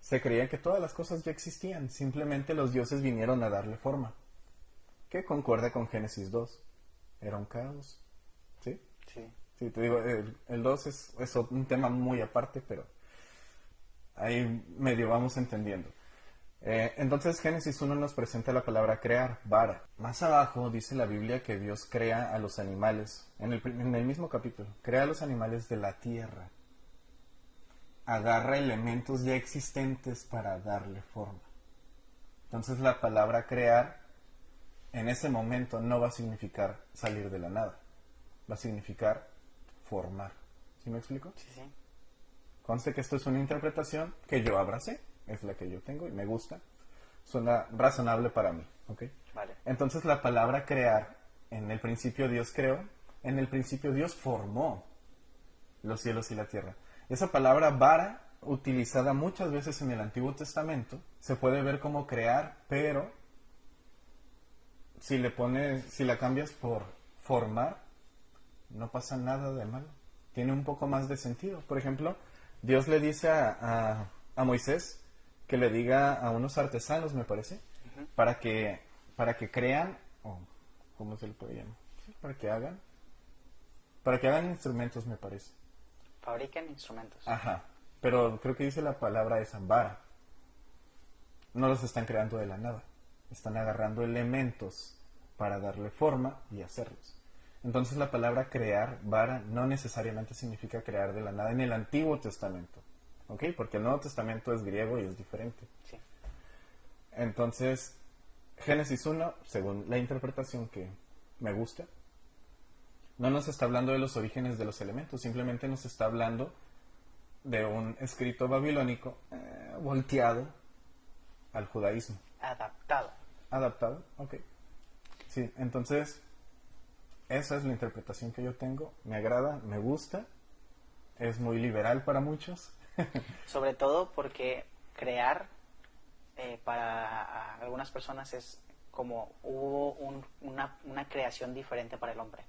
se creía que todas las cosas ya existían, simplemente los dioses vinieron a darle forma. Que concuerda con Génesis 2. Era un caos. ¿Sí? Sí. Sí, te digo, el, el 2 es, es un tema muy aparte, pero ahí medio vamos entendiendo. Eh, entonces Génesis 1 nos presenta la palabra crear, vara. Más abajo dice la Biblia que Dios crea a los animales, en el, en el mismo capítulo, crea a los animales de la tierra. Agarra elementos ya existentes para darle forma. Entonces la palabra crear en ese momento no va a significar salir de la nada, va a significar formar. ¿Sí me explico? Sí, sí. Conste que esto es una interpretación que yo abracé, es la que yo tengo y me gusta. Suena razonable para mí, ¿ok? Vale. Entonces la palabra crear, en el principio Dios creó, en el principio Dios formó los cielos y la tierra. Esa palabra vara, utilizada muchas veces en el Antiguo Testamento, se puede ver como crear, pero si le pones, si la cambias por formar, no pasa nada de malo. Tiene un poco más de sentido. Por ejemplo, Dios le dice a, a- a Moisés que le diga a unos artesanos, me parece, para que para que crean, o ¿cómo se le puede llamar? Sí, para que hagan, para que hagan instrumentos, me parece. Fabrican instrumentos. Ajá. Pero creo que dice la palabra es vara. No los están creando de la nada. Están agarrando elementos para darle forma y hacerlos. Entonces la palabra crear, vara, no necesariamente significa crear de la nada en el Antiguo Testamento. ¿Ok? Porque el Nuevo Testamento es griego y es diferente. Sí. Entonces, Génesis 1, según la interpretación que me gusta, no nos está hablando de los orígenes de los elementos, simplemente nos está hablando de un escrito babilónico eh, volteado al judaísmo. Adaptado. ¿Adaptado? Ok. Sí, entonces, esa es la interpretación que yo tengo. Me agrada, me gusta. Es muy liberal para muchos. Sobre todo porque crear eh, para algunas personas es como hubo un- una, una creación diferente para el hombre.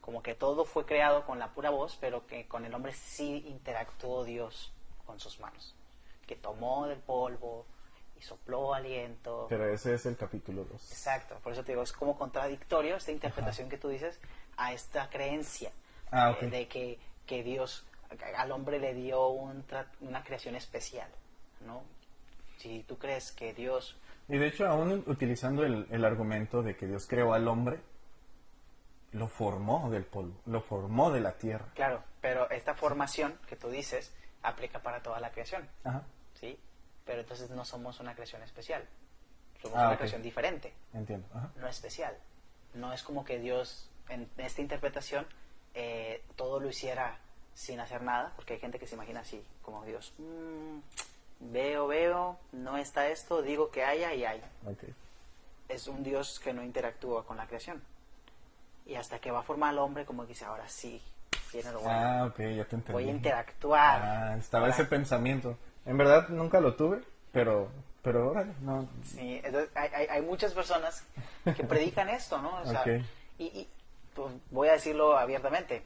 Como que todo fue creado con la pura voz, pero que con el hombre sí interactuó Dios con sus manos. Que tomó del polvo y sopló aliento. Pero ese es el capítulo 2. Exacto, por eso te digo, es como contradictorio esta interpretación que tú dices a esta creencia Ah, eh, de que, que Dios al hombre le dio un tra- una creación especial, ¿no? Si tú crees que Dios, Y de hecho, aún utilizando el, el argumento de que Dios creó al hombre, lo formó del polvo, lo formó de la tierra. claro, pero esta formación que tú dices aplica para toda la creación, Ajá, ¿sí? Pero entonces no somos una creación especial, somos Ah, una creación diferente. entiendo. Ajá. no especial. No es como que Dios, en esta interpretación, eh, todo lo hiciera sin hacer nada, porque hay gente que se imagina así, como Dios, "Mm, veo, veo, no está esto, digo que haya y hay. Es un Dios que no interactúa con la creación. Y hasta que va a formar al hombre, como que dice, ahora sí, viene lo bueno. Ah, ok, ya te entendí. Voy a interactuar. Ah, estaba ese pensamiento. En verdad nunca lo tuve, pero, pero órale, no. Sí, entonces hay, hay, hay muchas personas que predican esto, ¿no? O sea, y, y, pues, voy a decirlo abiertamente.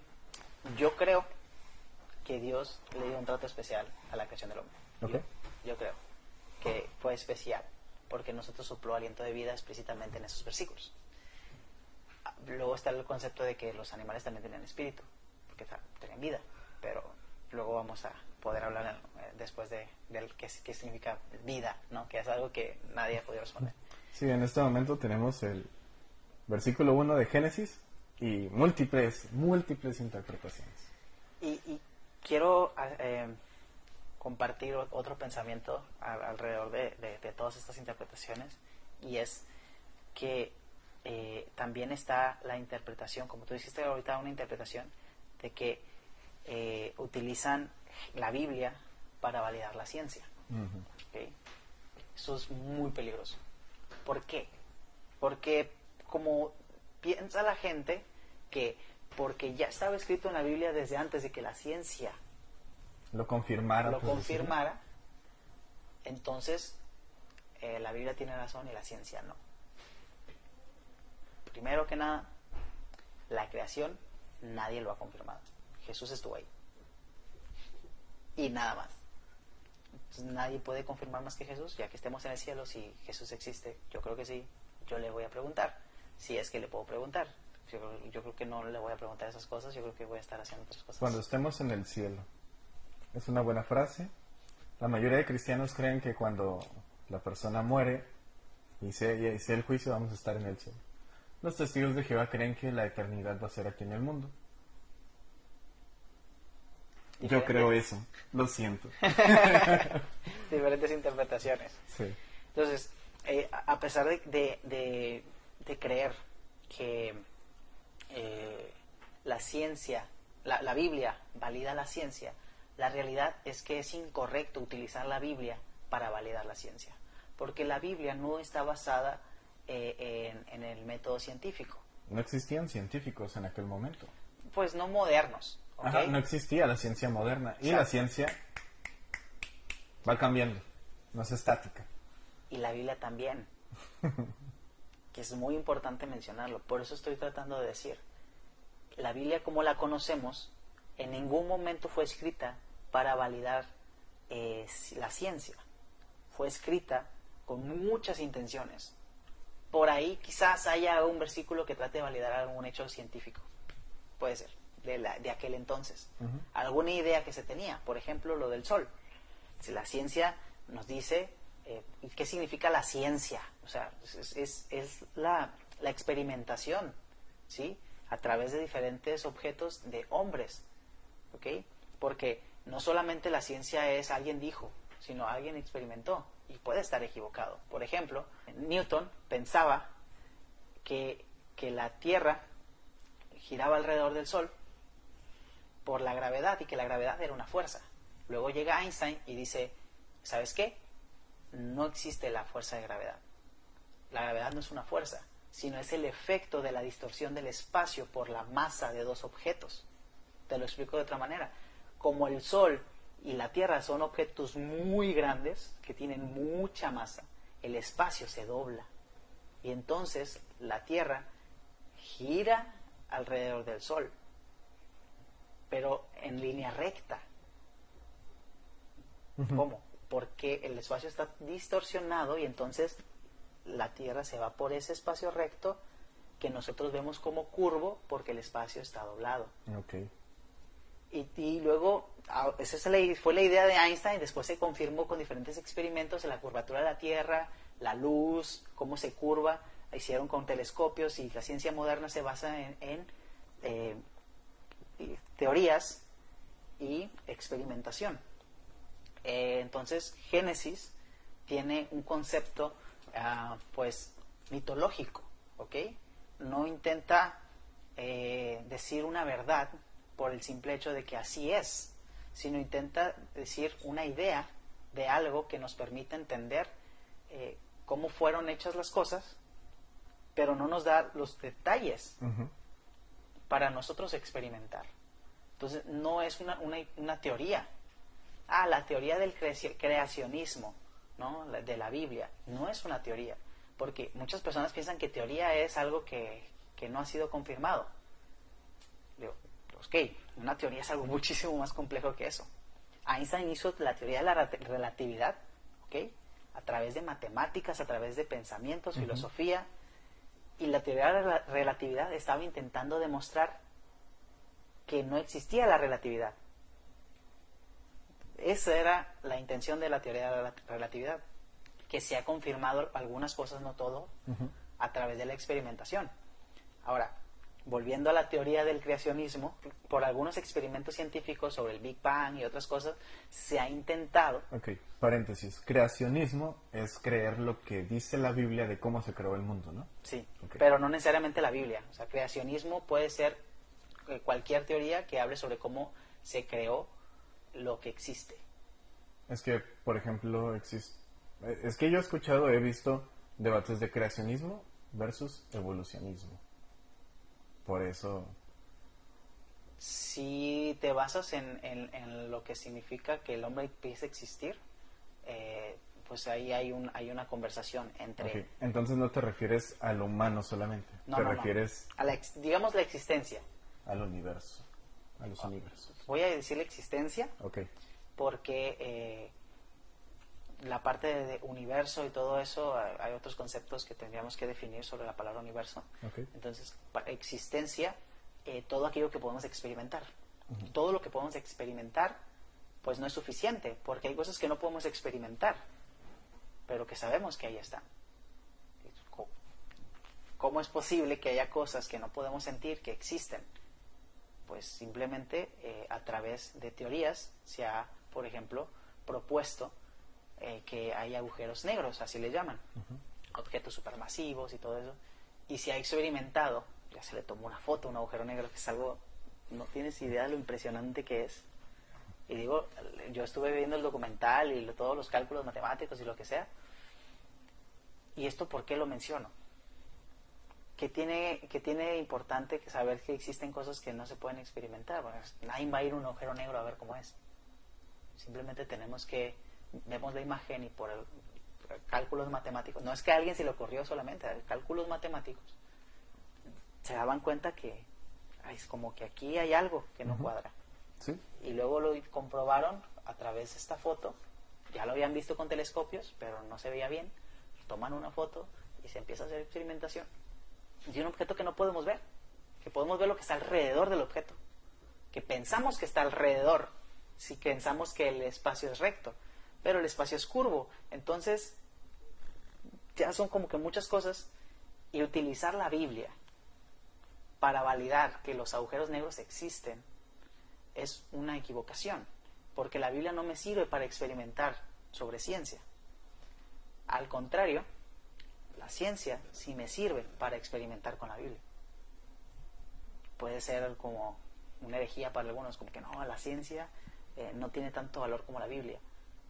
Yo creo que Dios le dio un trato especial a la creación del hombre. Ok. Yo, yo creo que fue especial porque nosotros sopló aliento de vida explícitamente en esos versículos. Luego está el concepto de que los animales también tenían espíritu, porque tenían vida, pero luego vamos a poder hablar eh, después de, del qué, qué significa vida, ¿no? que es algo que nadie ha podido responder. Sí, en este momento tenemos el versículo 1 de Génesis y múltiples, múltiples interpretaciones. Y, y quiero ah, eh, compartir otro pensamiento al- alrededor de, de- de todas estas interpretaciones y es que eh, también está la interpretación, como tú dijiste ahorita, una interpretación de que eh, utilizan la Biblia para validar la ciencia. Eso es muy peligroso. ¿Por qué? Porque como piensa la gente que porque ya estaba escrito en la Biblia desde antes de que la ciencia Lo confirmara. lo confirmara, entonces eh, la Biblia tiene razón y la ciencia no. Primero que nada, la creación nadie lo ha confirmado. Jesús estuvo ahí. Y nada más. Entonces, nadie puede confirmar más que Jesús, ya que estemos en el cielo, si Jesús existe, yo creo que sí, yo le voy a preguntar, si es que le puedo preguntar. Yo, yo creo que no le voy a preguntar esas cosas, yo creo que voy a estar haciendo otras cosas. Cuando estemos en el cielo. Es una buena frase. La mayoría de cristianos creen que cuando la persona muere y se, y sea el juicio vamos a estar en el cielo. Los testigos de Jehová creen que la eternidad va a ser aquí en el mundo. Yo creo eso. Lo siento. Diferentes interpretaciones. Sí. Entonces, eh, a a pesar de, de- de- de creer que eh, la ciencia, la, la Biblia valida la ciencia, la realidad es que es incorrecto utilizar la Biblia para validar la ciencia, porque la Biblia no está basada eh, en, en el método científico, No existían científicos en aquel momento. pues no modernos. No existía la ciencia moderna. Y Exacto. la ciencia va cambiando. No es estática. y la Biblia también. que es muy importante mencionarlo. Por eso estoy tratando de decir, la Biblia como la conocemos, en ningún momento fue escrita para validar eh, la ciencia. Fue escrita con muchas intenciones. Por ahí quizás haya un versículo que trate de validar algún hecho científico. Puede ser, de, la- de aquel entonces. Alguna idea que se tenía, por ejemplo, lo del sol. Si la ciencia nos dice eh, qué significa la ciencia, o sea, es, es- es la, la experimentación, ¿sí? A través de diferentes objetos de hombres, ¿ok? Porque no solamente la ciencia es alguien dijo, sino alguien experimentó y puede estar equivocado. Por ejemplo, Newton pensaba que, que la Tierra giraba alrededor del Sol por la gravedad y que la gravedad era una fuerza. Luego llega Einstein y dice, ¿sabes qué? No existe la fuerza de gravedad. La gravedad no es una fuerza, sino es el efecto de la distorsión del espacio por la masa de dos objetos. Te lo explico de otra manera. Como el Sol y la Tierra son objetos muy grandes, que tienen mucha masa, el espacio se dobla. Y entonces la Tierra gira alrededor del Sol, pero en línea recta. ¿Cómo? Porque el espacio está distorsionado y entonces la Tierra se va por ese espacio recto que nosotros vemos como curvo porque el espacio está doblado. Ok. Y, y luego, esa es la- fue la idea de Einstein, después se confirmó con diferentes experimentos en la curvatura de la Tierra, la luz, cómo se curva, hicieron con telescopios y la ciencia moderna se basa en, en, eh, teorías y experimentación. Eh, entonces, Génesis tiene un concepto, ah, pues, mitológico, ¿ok? No intenta eh, decir una verdad por el simple hecho de que así es, sino intenta decir una idea de algo que nos permita entender eh, cómo fueron hechas las cosas, pero no nos da los detalles para nosotros experimentar. Entonces, no es una, una, teoría. Ah, la teoría del creacionismo, ¿no? De la Biblia. No es una teoría. Porque muchas personas piensan que teoría es algo que, que no ha sido confirmado. Digo, ok, una teoría es algo muchísimo más complejo que eso. Einstein hizo la teoría de la relatividad, ¿ok? A través de matemáticas, a través de pensamientos, filosofía. Y la teoría de la relatividad estaba intentando demostrar que no existía la relatividad. Esa era la intención de la teoría de la relatividad, que se ha confirmado algunas cosas, no todo, a través de la experimentación. Ahora, volviendo a la teoría del creacionismo, por algunos experimentos científicos sobre el Big Bang y otras cosas, se ha intentado... Ok, paréntesis. Creacionismo es creer lo que dice la Biblia de cómo se creó el mundo, ¿no? Sí, pero no necesariamente la Biblia. O sea, creacionismo puede ser eh, cualquier teoría que hable sobre cómo se creó lo que existe. Es que, por ejemplo, existe... Eh, es que yo he escuchado, he visto debates de creacionismo versus evolucionismo. Por eso... Si te basas en, en, lo que significa que el hombre empiece a existir, eh, pues ahí hay, un, hay una conversación entre... Entonces no te refieres al humano solamente, no, te refieres... A la, digamos la existencia. Al universo, a los universos. Voy a decir la existencia, okay. porque eh, la parte de universo y todo eso, hay otros conceptos que tendríamos que definir sobre la palabra universo. Entonces, existencia, eh, todo aquello que podemos experimentar. Todo lo que podemos experimentar, pues no es suficiente, porque hay cosas que no podemos experimentar, pero que sabemos que ahí están. ¿Cómo es posible que haya cosas que no podemos sentir que existen? Pues simplemente eh, a través de teorías se ha, por ejemplo, propuesto eh, que hay agujeros negros, así le llaman, objetos supermasivos y todo eso. Y se ha experimentado, ya se le tomó una foto a un agujero negro, que es algo, no tienes idea de lo impresionante que es. Y digo, yo estuve viendo el documental y todos los cálculos matemáticos y lo que sea. ¿Y esto por qué lo menciono? ¿Qué tiene, que tiene importante saber que existen cosas que no se pueden experimentar? nadie va a ir a un agujero negro a ver cómo es. Simplemente tenemos que vemos la imagen y por cálculos matemáticos, no es que a alguien se le ocurrió solamente, cálculos matemáticos, se daban cuenta que es como que aquí hay algo que no cuadra. Y luego lo comprobaron a través de esta foto, ya lo habían visto con telescopios, pero no se veía bien, toman una foto y se empieza a hacer experimentación. Y un objeto que no podemos ver, que podemos ver lo que está alrededor del objeto, que pensamos que está alrededor, si pensamos que el espacio es recto, pero el espacio es curvo. Entonces, ya son como que muchas cosas. Y utilizar la Biblia para validar que los agujeros negros existen es una equivocación, porque la Biblia no me sirve para experimentar sobre ciencia. Al contrario, la ciencia sí me sirve para experimentar con la Biblia. Puede ser como una herejía para algunos, como que no, la ciencia eh, no tiene tanto valor como la Biblia.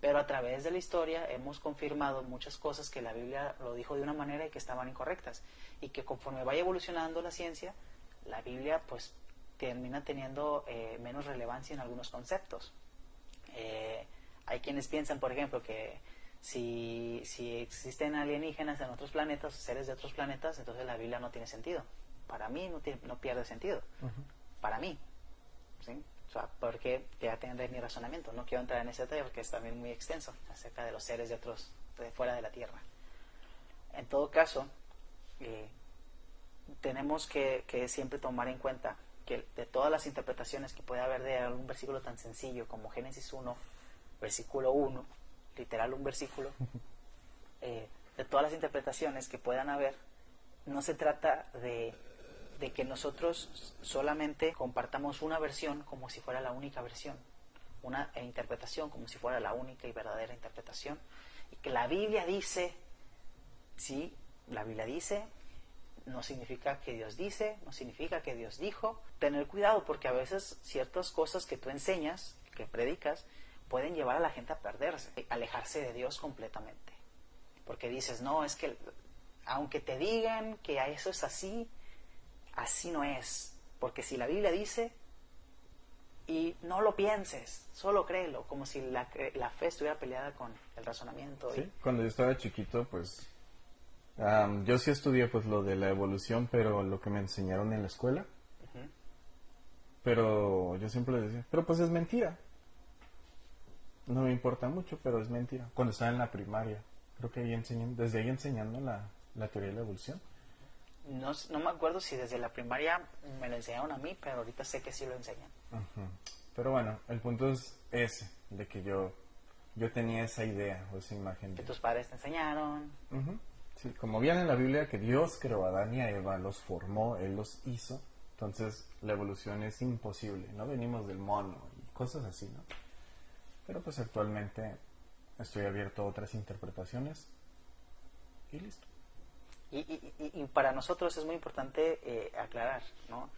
Pero a través de la historia hemos confirmado muchas cosas que la Biblia lo dijo de una manera y que estaban incorrectas. Y que conforme vaya evolucionando la ciencia, la Biblia pues termina teniendo eh, menos relevancia en algunos conceptos. Eh, hay quienes piensan, por ejemplo, que si, si existen alienígenas en otros planetas, seres de otros planetas, entonces la Biblia no tiene sentido. Para mí no, tiene, no pierde sentido. Para mí. ¿sí? Porque ya tendré mi razonamiento. No quiero entrar en ese detalle porque es también muy extenso acerca de los seres de otros, de fuera de la Tierra. En todo caso, eh, tenemos que, siempre tomar en cuenta que de todas las interpretaciones que puede haber de algún versículo tan sencillo como Génesis 1, versículo 1, literal un versículo, eh, de todas las interpretaciones que puedan haber, no se trata de de que nosotros solamente compartamos una versión como si fuera la única versión, una interpretación como si fuera la única y verdadera interpretación, y que la Biblia dice, sí, la Biblia dice, no significa que Dios dice, no significa que Dios dijo. Tener cuidado porque a veces ciertas cosas que tú enseñas, que predicas, pueden llevar a la gente a perderse, alejarse de Dios completamente. Porque dices, no, es que aunque te digan que eso es así, así no es. Porque si la Biblia dice, y no lo pienses, solo créelo, como si la, la fe estuviera peleada con el razonamiento. Sí, cuando yo estaba chiquito, pues yo sí estudié pues lo de la evolución, pero lo que me enseñaron en la escuela. Pero yo siempre les decía, pero pues es mentira. No me importa mucho, pero es mentira. Cuando estaba en la primaria, creo que ahí enseñan, desde ahí enseñando la, la teoría de la evolución. No, no me acuerdo si desde la primaria me lo enseñaron a mí, pero ahorita sé que sí lo enseñan. Pero bueno, el punto es ese, de que yo, yo tenía esa idea o esa imagen. Que tus padres te enseñaron. Sí, como viene en la Biblia que Dios creó a Adán y a Eva, los formó, Él los hizo, entonces la evolución es imposible, no venimos del mono y cosas así, ¿no? Pero pues actualmente estoy abierto a otras interpretaciones y listo. Y, para nosotros es muy importante eh, aclarar ¿no?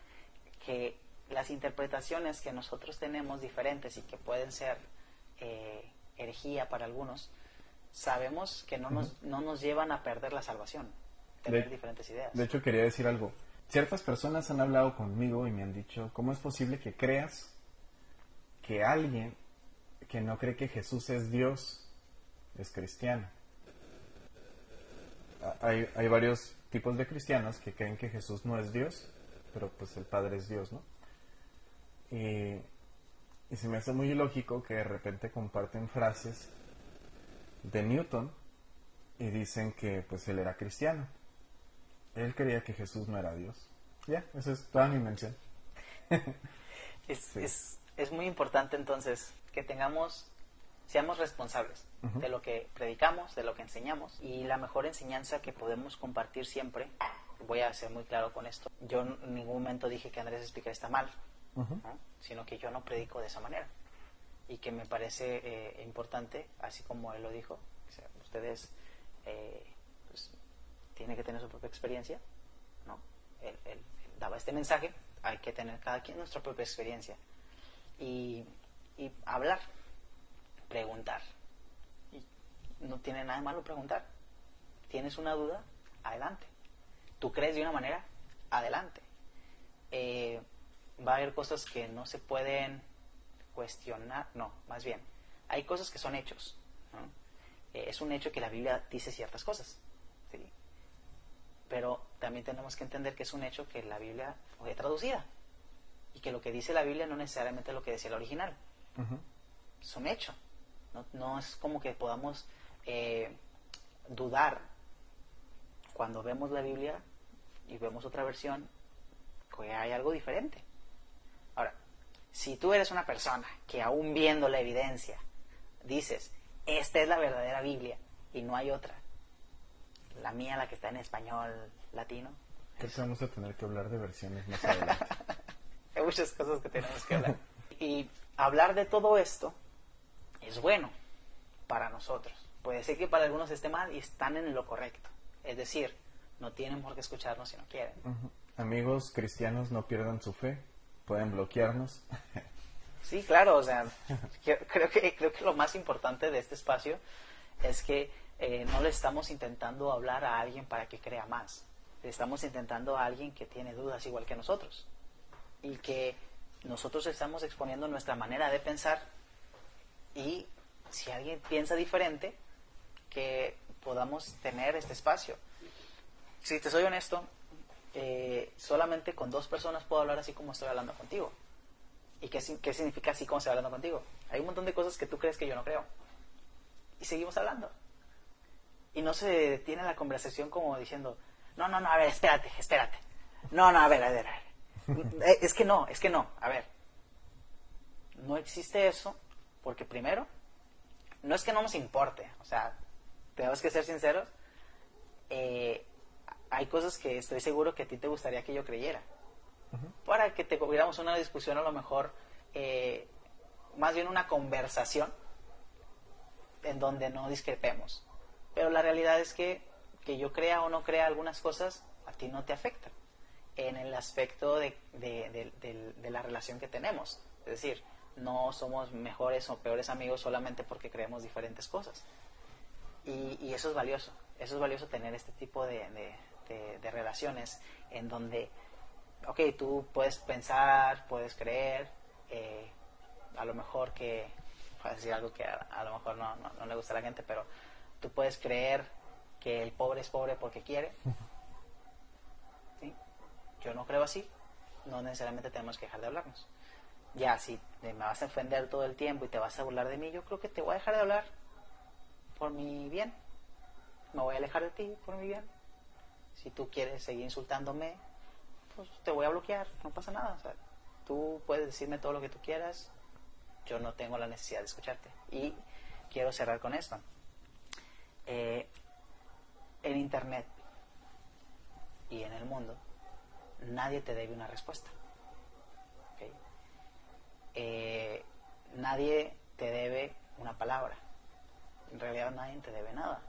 que las interpretaciones que nosotros tenemos diferentes y que pueden ser eh, herejía para algunos, sabemos que no nos, no nos llevan a perder la salvación, tener diferentes ideas. De hecho, quería decir algo. Ciertas personas han hablado conmigo y me han dicho, ¿cómo es posible que creas que alguien que no cree que Jesús es Dios es cristiano? Hay, hay varios tipos de cristianos que creen que Jesús no es Dios, pero pues el Padre es Dios, ¿no? Y, y se me hace muy ilógico que de repente comparten frases de Newton y dicen que pues él era cristiano. Él creía que Jesús no era Dios. Ya, esa es toda mi mención. es, es, es, muy importante entonces que tengamos seamos responsables de lo que predicamos, de lo que enseñamos y la mejor enseñanza que podemos compartir siempre, voy a ser muy claro con esto, yo en ningún momento dije que Andrés Explicar está mal, sino que yo no predico de esa manera. Y que me parece eh, importante, así como él lo dijo, ustedes eh, pues, tienen que tener su propia experiencia, ¿no? Él, él, daba este mensaje, hay que tener cada quien nuestra propia experiencia y, y hablar preguntar. Y no tiene nada de malo preguntar. ¿Tienes una duda? Adelante. ¿Tú crees de una manera? Adelante. Eh, va a haber cosas que no se pueden cuestionar. No, más bien. Hay cosas que son hechos. Eh, es un hecho que la Biblia dice ciertas cosas. Pero también tenemos que entender que es un hecho que la Biblia fue traducida. Y que lo que dice la Biblia no necesariamente es lo que decía el original. Es un hecho. No, es como que podamos eh, dudar cuando vemos la Biblia y vemos otra versión que hay algo diferente. Ahora, si tú eres una persona que aún viendo la evidencia dices, esta es la verdadera Biblia y no hay otra, la mía, la que está en español latino. Creo que vamos a tener que hablar de versiones más adelante. hay muchas cosas que tenemos que hablar. Y hablar de todo esto es bueno para nosotros. Puede ser que para algunos esté mal y están en lo correcto. Es decir, no tienen por qué escucharnos si no quieren. Amigos cristianos, no pierdan su fe. Pueden bloquearnos. sí, claro. O sea, creo que, creo que lo más importante de este espacio es que eh, no le estamos intentando hablar a alguien para que crea más. Le estamos intentando a alguien que tiene dudas igual que nosotros. Y que nosotros estamos exponiendo nuestra manera de pensar y si alguien piensa diferente, que podamos tener este espacio. Si te soy honesto, eh, solamente con dos personas puedo hablar así como estoy hablando contigo. ¿Y qué, qué significa así como estoy hablando contigo? Hay un montón de cosas que tú crees que yo no creo. Y seguimos hablando. Y no se detiene la conversación como diciendo, no, no, no, a ver, espérate, espérate. No, no, a ver, a ver, a ver. Eh, es que no, es que no, a ver. No existe eso porque primero, no es que no nos importe, o sea, tenemos que ser sinceros, eh, hay cosas que estoy seguro que a ti te gustaría que yo creyera. Para que te tuviéramos una discusión a lo mejor, eh, más bien una conversación en donde no discrepemos. Pero la realidad es que que yo crea o no crea algunas cosas, a ti no te afectan en el aspecto de, de la relación que tenemos. Es decir, no somos mejores o peores amigos solamente porque creemos diferentes cosas. Y, y eso es valioso. Eso es valioso tener este tipo de, de, de, relaciones en donde, ok, tú puedes pensar, puedes creer, eh, a lo mejor que, para decir algo que a, lo mejor no, no, no, le gusta a la gente, pero tú puedes creer que el pobre es pobre porque quiere. ¿Sí? Yo no creo así, no necesariamente tenemos que dejar de hablarnos. Ya, si me vas a ofender todo el tiempo y te vas a burlar de mí, yo creo que te voy a dejar de hablar por mi bien. Me voy a alejar de ti por mi bien. Si tú quieres seguir insultándome, pues te voy a bloquear, no pasa nada. O tú puedes decirme todo lo que tú quieras, yo no tengo la necesidad de escucharte. Y quiero cerrar con esto. Eh, en Internet y en el mundo, nadie te debe una respuesta. Eh, nadie te debe una palabra. En realidad nadie te debe nada.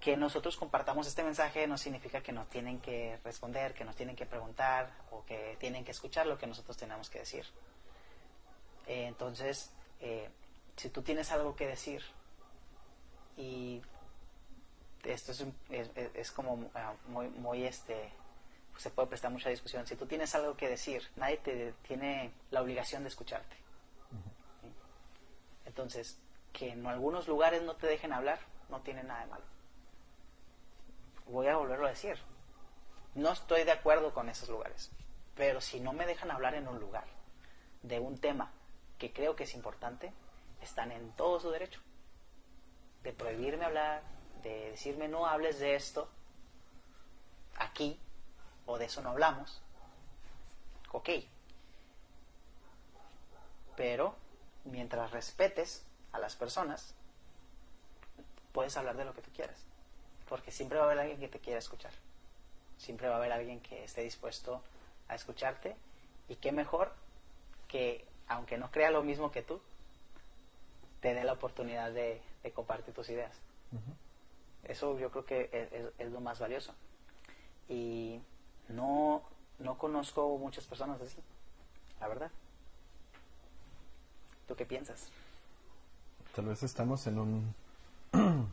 Que nosotros compartamos este mensaje no significa que nos tienen que responder, que nos tienen que preguntar o que tienen que escuchar lo que nosotros tenemos que decir. Eh, entonces, eh, si tú tienes algo que decir y esto es, es, es como ah, muy, muy este, se puede prestar mucha discusión. Si tú tienes algo que decir, nadie te tiene la obligación de escucharte. Entonces, que en algunos lugares no te dejen hablar, no tiene nada de malo. Voy a volverlo a decir. No estoy de acuerdo con esos lugares. Pero si no me dejan hablar en un lugar de un tema que creo que es importante, están en todo su derecho. De prohibirme hablar, de decirme no hables de esto aquí, o de eso no hablamos, ok. Pero mientras respetes a las personas, puedes hablar de lo que tú quieras. Porque siempre va a haber alguien que te quiera escuchar. Siempre va a haber alguien que esté dispuesto a escucharte. Y qué mejor que, aunque no crea lo mismo que tú, te dé la oportunidad de, compartir tus ideas. Eso yo creo que es, lo más valioso. Y no, no conozco muchas personas así, la verdad. ¿Tú qué piensas? Tal vez estamos en un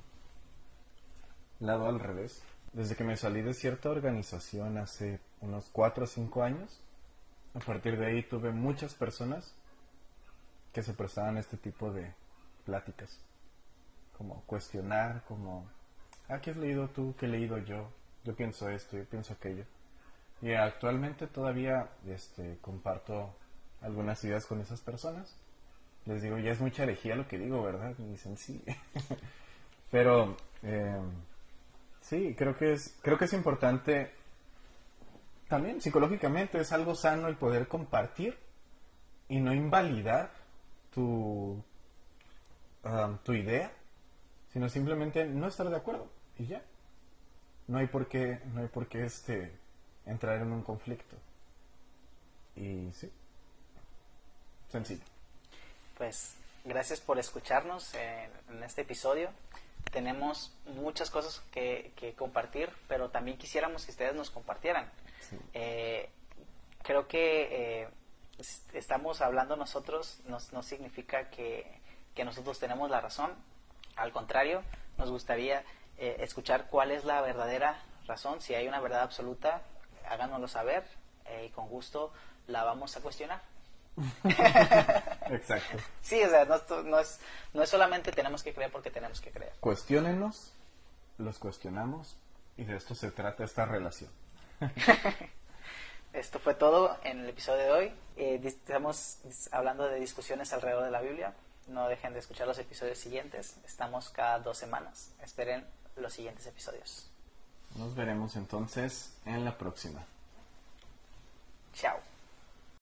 lado al revés. Desde que me salí de cierta organización hace unos 4 o 5 años, a partir de ahí tuve muchas personas que se prestaban este tipo de pláticas. Como cuestionar, como, ah, ¿qué has leído tú? ¿Qué he leído yo? Yo pienso esto, yo pienso aquello. Y actualmente todavía este, comparto algunas ideas con esas personas. Les digo, ya es mucha herejía lo que digo, ¿verdad? Y dicen, sí. Pero em, sí, creo que, es, creo que es importante también psicológicamente, es algo sano el poder compartir y no invalidar tu, tu idea, sino simplemente no estar de acuerdo y ya. No hay por qué, no hay por qué este, entrar en un conflicto. Y sí, sencillo. Pues gracias por escucharnos en, este episodio. Tenemos muchas cosas que, compartir, pero también quisiéramos que ustedes nos compartieran. Eh, creo que eh, estamos hablando nosotros no, no significa que, que, nosotros tenemos la razón. Al contrario, nos gustaría eh, escuchar cuál es la verdadera razón. Si hay una verdad absoluta, háganoslo saber eh, y con gusto la vamos a cuestionar. Exacto. Sí, o sea, no, no, es, no es solamente tenemos que creer porque tenemos que creer. Cuestiónenos, los cuestionamos y de esto se trata esta relación. esto fue todo en el episodio de hoy. Eh, estamos hablando de discusiones alrededor de la Biblia. No dejen de escuchar los episodios siguientes. Estamos cada dos semanas. Esperen los siguientes episodios. Nos veremos entonces en la próxima. Chao.